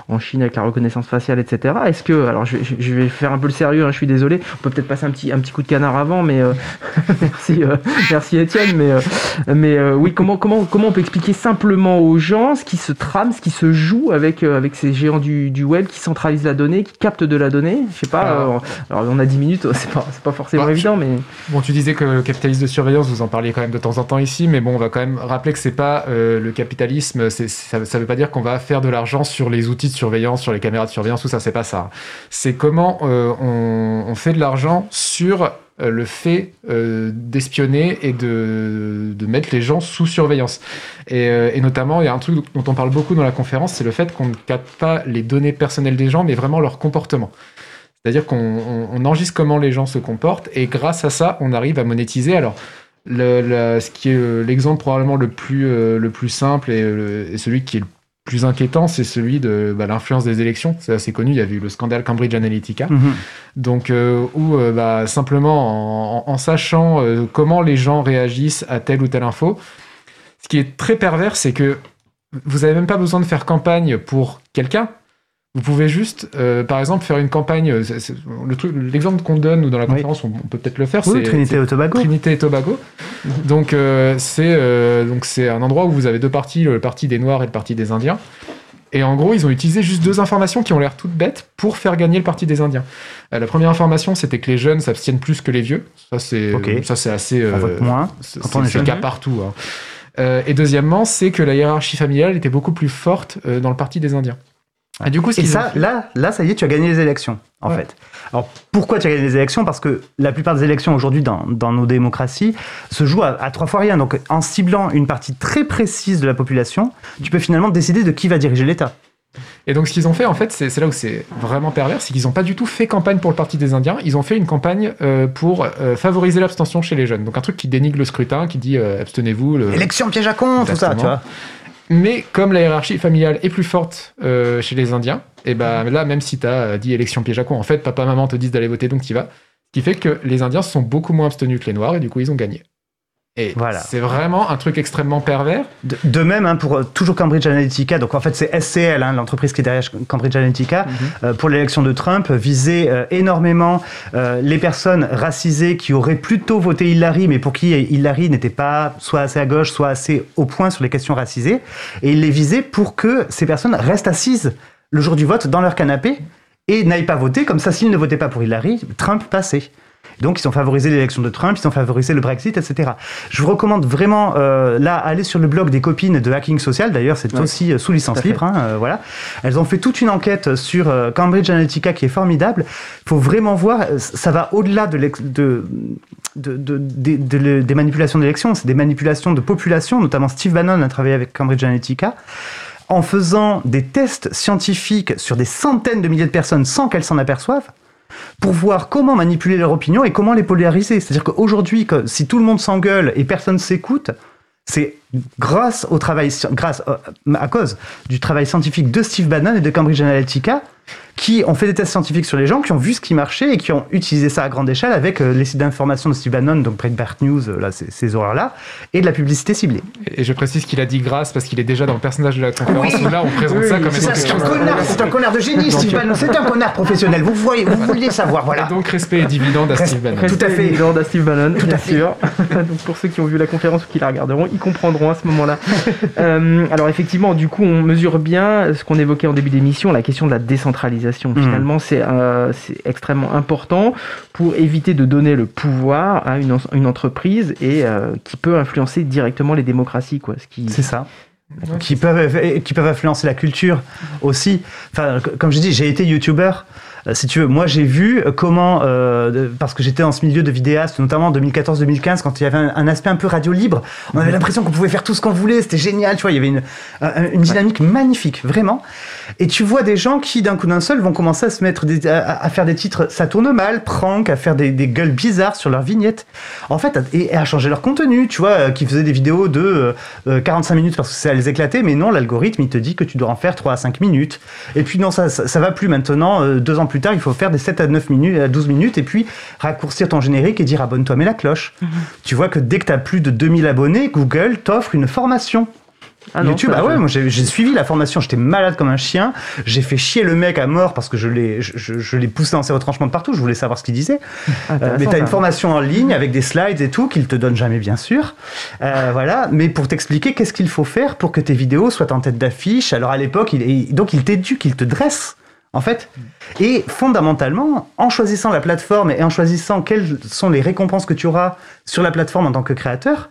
en Chine avec la reconnaissance faciale, etc. Est-ce que, alors je, vais- je- je vais faire un peu le sérieux, hein, je suis désolé, on peut peut-être passer un petit, un petit coup de canard avant, mais euh, merci, euh, merci Étienne, mais, euh, mais euh, oui, comment, comment, comment on peut expliquer simplement aux gens ce qui se trame, ce qui se joue avec, avec ces géants du, du web qui centralisent la donnée, qui captent de la donnée? Je sais pas, Alors- alors on a 10 minutes, c'est pas, c'est pas forcément Bah, évident, mais. Bon, tu disais que le capitalisme de surveillance, vous en parliez quand même de temps en temps ici, mais bon, on va quand même rappeler que c'est pas le capitalisme, c'est- ça, ça veut pas dire qu'on va faire de l'argent sur les outils de surveillance, sur les caméras de surveillance, tout ça, c'est pas ça. C'est comment euh, on, fait de l'argent sur euh, le fait euh, d'espionner et de, mettre les gens sous surveillance. Et, notamment, il y a un truc dont on parle beaucoup dans la conférence, c'est le fait qu'on ne capte pas les données personnelles des gens, mais vraiment leur comportement. C'est-à-dire qu'on on- on enregistre comment les gens se comportent et grâce à ça, on arrive à monétiser. Alors, ce qui est l'exemple probablement le plus, le plus simple et celui qui est le plus inquiétant, c'est celui de bah, l'influence des élections. C'est assez connu, il y a eu le scandale Cambridge Analytica. Mhm. Donc, euh, où euh, bah, simplement en, en- en sachant euh, comment les gens réagissent à telle ou telle info, ce qui est très pervers, c'est que vous n'avez même pas besoin de faire campagne pour quelqu'un. Vous pouvez juste, euh, par exemple, faire une campagne. euh, c'est- c'est- le truc- L'exemple qu'on donne nous dans la Oui. conférence, on, on peut peut-être le faire. Oui, c'est Trinité et Tobago. Trinité et Tobago. Donc euh, c'est euh, donc c'est un endroit où vous avez deux parties, le parti des Noirs et le parti des Indiens. Et en gros, ils ont utilisé juste deux informations qui ont l'air toutes bêtes pour faire gagner le parti des Indiens. Euh, la première information, c'était que les jeunes s'abstiennent plus que les vieux. Ça c'est Ok. ça c'est assez. On vote moins. c'est quand on est c'est le jeune. cas partout. hein. Euh, et deuxièmement, c'est que la hiérarchie familiale était beaucoup plus forte euh, dans le parti des Indiens. Et du coup, Et ont ça, là, là, ça y est, tu as gagné les élections, en Ouais. fait. Alors, pourquoi tu as gagné les élections? Parce que la plupart des élections aujourd'hui dans, dans nos démocraties se jouent à, à trois fois rien. Donc, en ciblant une partie très précise de la population, tu peux finalement décider de qui va diriger l'État. Et donc, ce qu'ils ont fait, en fait, c'est là où c'est vraiment pervers, c'est qu'ils n'ont pas du tout fait campagne pour le Parti des Indiens, ils ont fait une campagne euh, pour euh, favoriser l'abstention chez les jeunes. Donc, un truc qui dénigre le scrutin, qui dit euh, abstenez-vous. le- Élection piège à con, tout ça, tu vois. Mais comme la hiérarchie familiale est plus forte euh, chez les Indiens, et ben là, même si tu as dit élection piège à quoi, en fait, papa, maman te disent d'aller voter, donc tu vas. Ce qui fait que les Indiens se sont beaucoup moins abstenus que les Noirs, et du coup, ils ont gagné. Et Voilà. c'est vraiment un truc extrêmement pervers. De, de même, hein, pour euh, toujours Cambridge Analytica, donc en fait c'est SCL, hein, l'entreprise qui est derrière Cambridge Analytica, euh, pour l'élection de Trump, visait euh, énormément les personnes racisées qui auraient plutôt voté Hillary, mais pour qui Hillary n'était pas soit assez à gauche, soit assez au point sur les questions racisées. Et il les visait pour que ces personnes restent assises le jour du vote dans leur canapé et n'aillent pas voter. Comme ça, s'ils ne votaient pas pour Hillary, Trump passait. Donc, ils ont favorisé l'élection de Trump, ils ont favorisé le Brexit, etc. Je vous recommande vraiment, euh, là, aller sur le blog des copines de Hacking Social. D'ailleurs, c'est Ouais, aussi euh, sous licence libre. hein, euh, voilà. Elles ont fait toute une enquête sur euh, Cambridge Analytica qui est formidable. Il faut vraiment voir, ça va au-delà de, des manipulations d'élections. C'est des manipulations de population, notamment Steve Bannon a travaillé avec Cambridge Analytica en faisant des tests scientifiques sur des centaines de milliers de personnes sans qu'elles s'en aperçoivent pour voir comment manipuler leur opinion et comment les polariser. C'est-à-dire qu'aujourd'hui, si tout le monde s'engueule et personne s'écoute, c'est grâce au travail, grâce euh, à cause du travail scientifique de Steve Bannon et de Cambridge Analytica, qui ont fait des tests scientifiques sur les gens, qui ont vu ce qui marchait et qui ont utilisé ça à grande échelle avec euh, les sites d'information de Steve Bannon, donc Breitbart News, euh, là, ces, ces horreurs-là, et de la publicité ciblée. Et je précise qu'il a dit grâce parce qu'il est déjà dans le personnage de la conférence Oui. où là on présente Oui, ça comme Ça, C'est un connard, c'est un connard de génie, Steve Bannon. C'est un connard professionnel. Vous voyez, vous vouliez savoir, voilà. Et donc respect et dividende à Res- Steve Bannon. Tout à fait. évident à Steve Bannon, Tout bien à fait. sûr. Donc pour ceux qui ont vu la conférence ou qui la regarderont, ils comprendront à ce moment-là. Euh, alors effectivement, du coup, on mesure bien ce qu'on évoquait en début d'émission, la question de la décentralisation. Mhm. Finalement, c'est euh, c'est extrêmement important pour éviter de donner le pouvoir à une, une entreprise et euh, qui peut influencer directement les démocraties, quoi. Ce qui C'est ça. Qui peuvent, qui peuvent influencer la culture aussi. Enfin, comme je dis, j'ai été youtubeur. Euh, Si tu veux, moi j'ai vu euh, comment, euh, parce que j'étais dans ce milieu de vidéastes, notamment en 2014-2015, quand il y avait un, un aspect un peu radio libre, on avait l'impression qu'on pouvait faire tout ce qu'on voulait, c'était génial, tu vois, il y avait une, un- une dynamique magnifique, vraiment. Et tu vois des gens qui, d'un coup d'un seul, vont commencer à se mettre des- à, à faire des titres, ça tourne mal, prank, à faire des, des gueules bizarres sur leurs vignettes. En fait, et, et à changer leur contenu, tu vois, qui faisaient des vidéos de euh, euh, 45 minutes parce que ça les éclater, mais non, l'algorithme, il te dit que tu dois en faire 3 à 5 minutes. Et puis non, ça, ça, ça va plus maintenant. euh, deux ans plus tard, il faut faire des 7 à 9 minutes, à 12 minutes, et puis raccourcir ton générique et dire abonne-toi, mets la cloche. Tu vois que dès que tu as plus de 2000 abonnés, Google t'offre une formation. Ah YouTube, ah ouais, moi j'ai suivi la formation, j'étais malade comme un chien, j'ai fait chier le mec à mort parce que je l'ai je, l'ai poussé dans ses retranchements de partout, je voulais savoir ce qu'il disait. Ah, Euh, mais intéressant, tu as une formation en ligne avec des slides et tout qu'il te donne jamais, bien sûr. Euh, voilà, mais pour t'expliquer qu'est-ce qu'il faut faire pour que tes vidéos soient en tête d'affiche. Alors à l'époque, il- donc il t'éduque, il te dresse. En fait, et fondamentalement, en choisissant la plateforme et en choisissant quelles sont les récompenses que tu auras sur la plateforme en tant que créateur,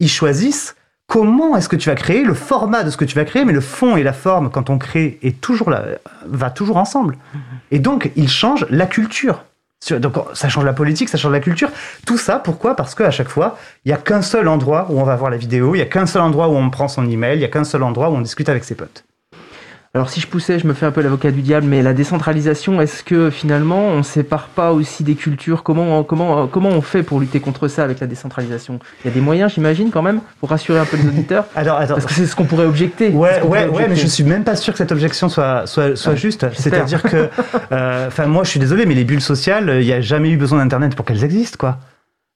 ils choisissent comment est-ce que tu vas créer, le format de ce que tu vas créer, mais le fond et la forme, quand on crée, est toujours là, va toujours ensemble. Et donc, ils changent la culture. Donc, ça change la politique, ça change la culture. Tout ça, pourquoi? Parce qu'à chaque fois, il n'y a qu'un seul endroit où on va voir la vidéo, il n'y a qu'un seul endroit où on prend son email, il n'y a qu'un seul endroit où on discute avec ses potes. Alors si je poussais, je me fais un peu l'avocat du diable, mais la décentralisation, est-ce que finalement on sépare pas aussi des cultures? Comment, comment, comment on fait pour lutter contre ça avec la décentralisation? Il y a des moyens, j'imagine, quand même, pour rassurer un peu les auditeurs? Alors, Parce que c'est ce qu'on pourrait objecter. Ouais, ouais, mais je suis même pas sûr que cette objection soit, soit, soit Ouais, juste. C'est-à-dire que, euh, enfin, moi, je suis désolé, mais les bulles sociales, il n'y a jamais eu besoin d'Internet pour qu'elles existent, quoi.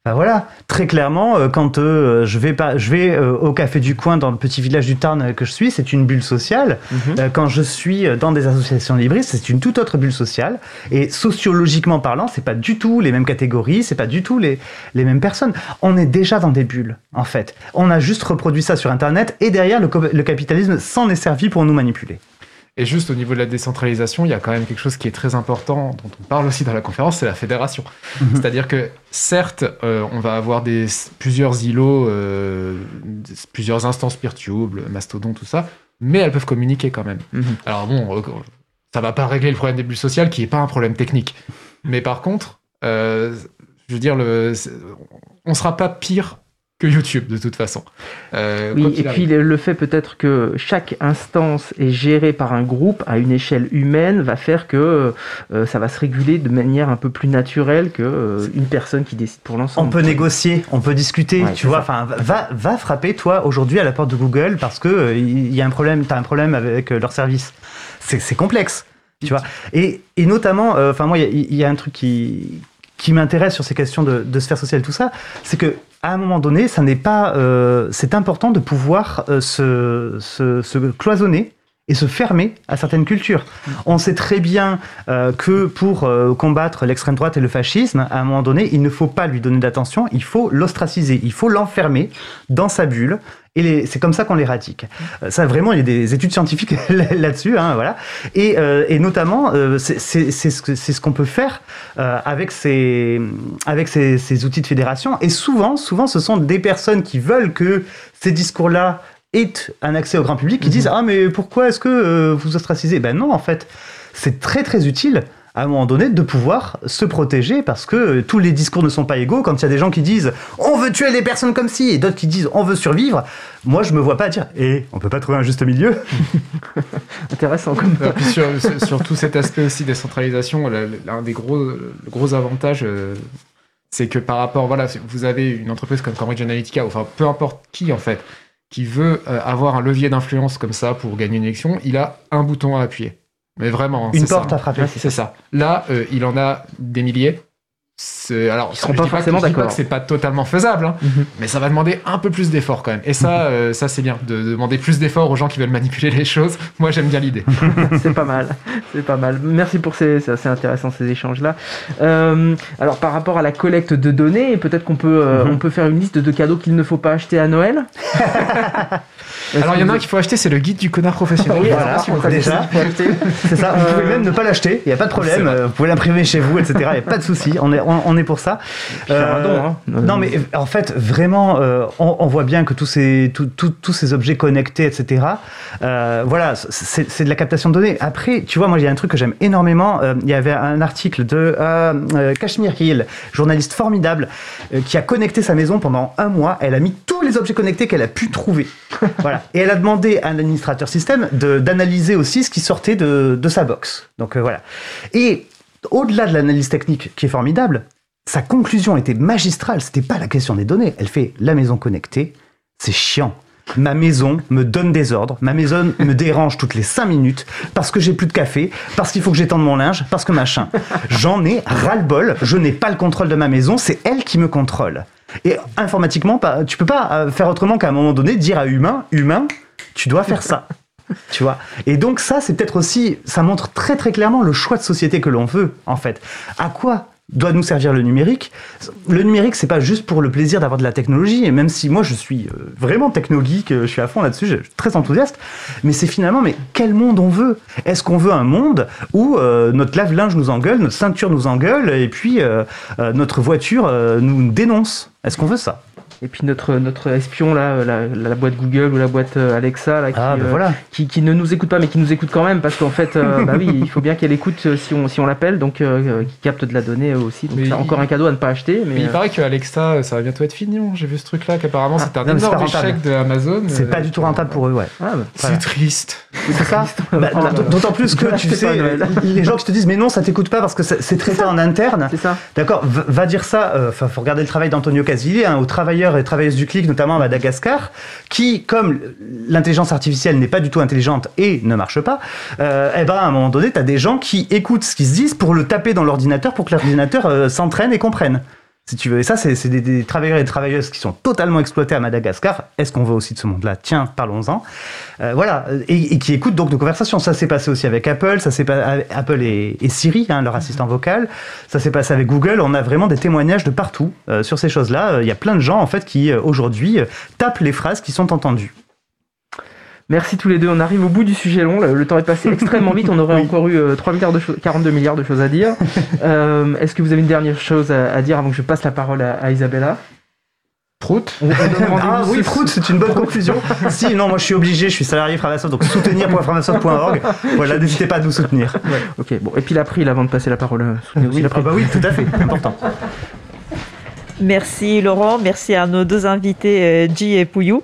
Enfin, voilà, très clairement, euh, quand euh, je vais, pas, je vais euh, au café du coin dans le petit village du Tarn que je suis, c'est une bulle sociale. Mhm. Euh, quand je suis dans des associations libristes, c'est une toute autre bulle sociale. Et sociologiquement parlant, c'est pas du tout les mêmes catégories, c'est pas du tout les, les mêmes personnes. On est déjà dans des bulles, en fait. On a juste reproduit ça sur Internet et derrière, le capitalisme s'en est servi pour nous manipuler. Et juste au niveau de la décentralisation, il y a quand même quelque chose qui est très important, dont on parle aussi dans la conférence, c'est la fédération. Mhm. C'est-à-dire que certes, euh, on va avoir des, plusieurs îlots, euh, plusieurs instances Peertube, Mastodon, tout ça, mais elles peuvent communiquer quand même. Mhm. Alors bon, euh, ça va pas régler le problème des bulles sociales, qui est pas un problème technique. Mais par contre, euh, je veux dire, le, on sera pas pire que YouTube de toute façon. Euh, Oui, et puis arrive. le, fait peut-être que chaque instance est gérée par un groupe à une échelle humaine va faire que euh, ça va se réguler de manière un peu plus naturelle que euh, une personne qui décide pour On l'ensemble. peut négocier, on peut discuter, Ouais, tu vois. Enfin, va, va frapper toi aujourd'hui à la porte de Google parce que euh, il y a un problème, t'as un problème avec euh, leur service. C'est complexe, tu vois. Et, et notamment, euh, enfin moi, il y, a- il y a un truc qui qui m'intéresse sur ces questions de, de sphère sociale, tout ça, c'est que à un moment donné, ça n'est pas, euh, c'est important de pouvoir euh, se, se, se cloisonner et se fermer à certaines cultures. On sait très bien euh, que pour euh, combattre l'extrême droite et le fascisme, à un moment donné, il ne faut pas lui donner d'attention, il faut l'ostraciser, il faut l'enfermer dans sa bulle. Et c'est comme ça qu'on l'éradicque. Euh, Ça, vraiment, il y a des études scientifiques là- là-dessus, hein, voilà. Et, euh, et notamment, euh, c'est ce qu'on peut faire euh, avec, ces, avec ces, ces outils de fédération. Et souvent, souvent, ce sont des personnes qui veulent que ces discours-là aient un accès au grand public, qui disent ah mais pourquoi est-ce que euh, vous ostracisez? Ben non, en fait, c'est très très utile à un moment donné de pouvoir se protéger parce que euh, tous les discours ne sont pas égaux. Quand il y a des gens qui disent on veut tuer les personnes comme si et d'autres qui disent on veut survivre, moi je me vois pas dire et on peut pas trouver un juste milieu. Intéressant comme puis sur, tout cet aspect aussi décentralisation, le- le- l'un des gros, le gros avantages, euh, c'est que par rapport, voilà, si vous avez une entreprise comme Cambridge Analytica, enfin peu importe qui en fait, qui veut euh, avoir un levier d'influence comme ça pour gagner une élection, il a un bouton à appuyer. Mais vraiment, hein, Une porte ça. à frapper. Ouais, c'est ça. Là, euh, il en a des milliers. Alors, seront je pas forcément d'accord. que c'est pas totalement faisable, hein, Mhm. mais ça va demander un peu plus d'efforts quand même. Et ça, euh, ça c'est bien, de demander plus d'efforts aux gens qui veulent manipuler les choses. Moi, j'aime bien l'idée. c'est pas mal, c'est pas mal. Merci pour ces, c'est assez intéressant ces échanges-là. Euh, alors par rapport à la collecte de données, peut-être qu'on peut, euh, Mhm. on peut faire une liste de cadeaux qu'il ne faut pas acheter à Noël. Alors, il y en a un qu'il faut acheter, c'est le guide du connard professionnel. Oui, Voilà, alors, si déjà. C'est ça, vous pouvez même ne pas l'acheter, il n'y a pas de problème, vous pouvez l'imprimer chez vous, etc. Il n'y a pas de souci, on est, on, on est pour ça. Un Euh, don, hein. Non, mais en fait, vraiment, euh, on, on voit bien que tous ces, tout- tout- tous ces objets connectés, etc., euh, voilà, c'est de la captation de données. Après, tu vois, moi, il y a un truc que j'aime énormément. il y avait un article de Kashmir Hill, journaliste formidable, qui a connecté sa maison pendant un mois. Elle a mis tous les objets connectés qu'elle a pu trouver. voilà. Et elle a demandé à l'administrateur système de- d'analyser aussi ce qui sortait de, de sa box. Donc voilà. Et au-delà de l'analyse technique qui est formidable, sa conclusion était magistrale. C'était pas la question des données. Elle fait la maison connectée, c'est chiant. Ma maison me donne des ordres, ma maison me dérange toutes les 5 minutes parce que j'ai plus de café, parce qu'il faut que j'étende mon linge, parce que machin. J'en ai ras-le-bol, je n'ai pas le contrôle de ma maison, c'est elle qui me contrôle. Et informatiquement, tu peux pas euh, faire autrement qu'à un moment donné dire à humain, humain, tu dois faire ça. Tu vois. Et donc ça, c'est peut-être aussi, ça montre très très clairement le choix de société que l'on veut, en fait. À quoi doit nous servir le numérique? Le numérique, c'est pas juste pour le plaisir d'avoir de la technologie, et même si moi je suis euh, vraiment techno-geek, euh, je suis à fond là-dessus, je suis très enthousiaste, mais c'est finalement, mais quel monde on veut? Est-ce qu'on veut un monde où euh, notre lave-linge nous engueule, notre ceinture nous engueule, et puis notre voiture nous dénonce? Est-ce qu'on veut ça? Et puis notre, notre espion là, la, la boîte Google ou la boîte euh, Alexa là, qui, Ah, ben euh, voilà. qui, qui ne nous écoute pas mais qui nous écoute quand même parce qu'en fait, euh, bah oui, il faut bien qu'elle écoute euh, si on, si on l'appelle, donc euh, euh, qui capte de la donnée euh, aussi. Donc Mais c'est il- encore un cadeau à ne pas acheter. Mais, Mais il euh, paraît que Alexa, ça va bientôt être fini. hein. J'ai vu ce truc-là, qu'apparemment Ah, c'était un non, c'est énorme échec de Amazon. C'est Euh, pas du tout rentable pour eux, ouais. ah, bah, C'est Voilà. triste. C'est ça Bah. D'autant plus que tu C'est sais, les gens qui te disent mais non, ça t'écoute pas parce que c'est c'est traité en interne. c'est ça. D'accord, va, dire ça. euh, Enfin, faut regarder le travail d'Antonio Casilli, hein, aux travailleurs et travailleuses du clic, notamment à Madagascar, qui, comme l'intelligence artificielle n'est pas du tout intelligente et ne marche pas, euh, eh ben à un moment donné, tu as des gens qui écoutent ce qu'ils se disent pour le taper dans l'ordinateur pour que l'ordinateur euh, s'entraîne et comprenne. Si tu veux. Et ça, c'est des, des travailleurs et des travailleuses qui sont totalement exploités à Madagascar. Est-ce qu'on veut aussi de ce monde-là? Tiens, parlons-en. Euh, voilà. Et, et qui écoutent donc nos conversations. Ça s'est passé aussi avec Apple. Ça s'est pas Apple et, et Siri, hein, leur assistant vocal. Ça s'est passé avec Google. On a vraiment des témoignages de partout euh, sur ces choses-là. Euh, Il y a plein de gens en fait qui euh, aujourd'hui euh, tapent les phrases qui sont entendues. Merci tous les deux. On arrive au bout du sujet long. Le, le temps est passé extrêmement vite. On aurait Oui. encore eu euh, 3 milliards de choses- 42 milliards de choses à dire. Euh, Est-ce que vous avez une dernière chose à, à dire avant que je passe la parole à, à Isabella? Prout. Ah oui, Prout, c'est une bonne conclusion. si, non, moi je suis obligé, je suis salarié Framasoft, donc soutenir.framasoft.org. Voilà, n'hésitez pas à nous soutenir. Ok, bon. Et puis l'April avant de passer la parole. euh, Oui, ah bah oui, tout à fait, important. Merci Laurent, merci à nos deux invités, J et Pouillou.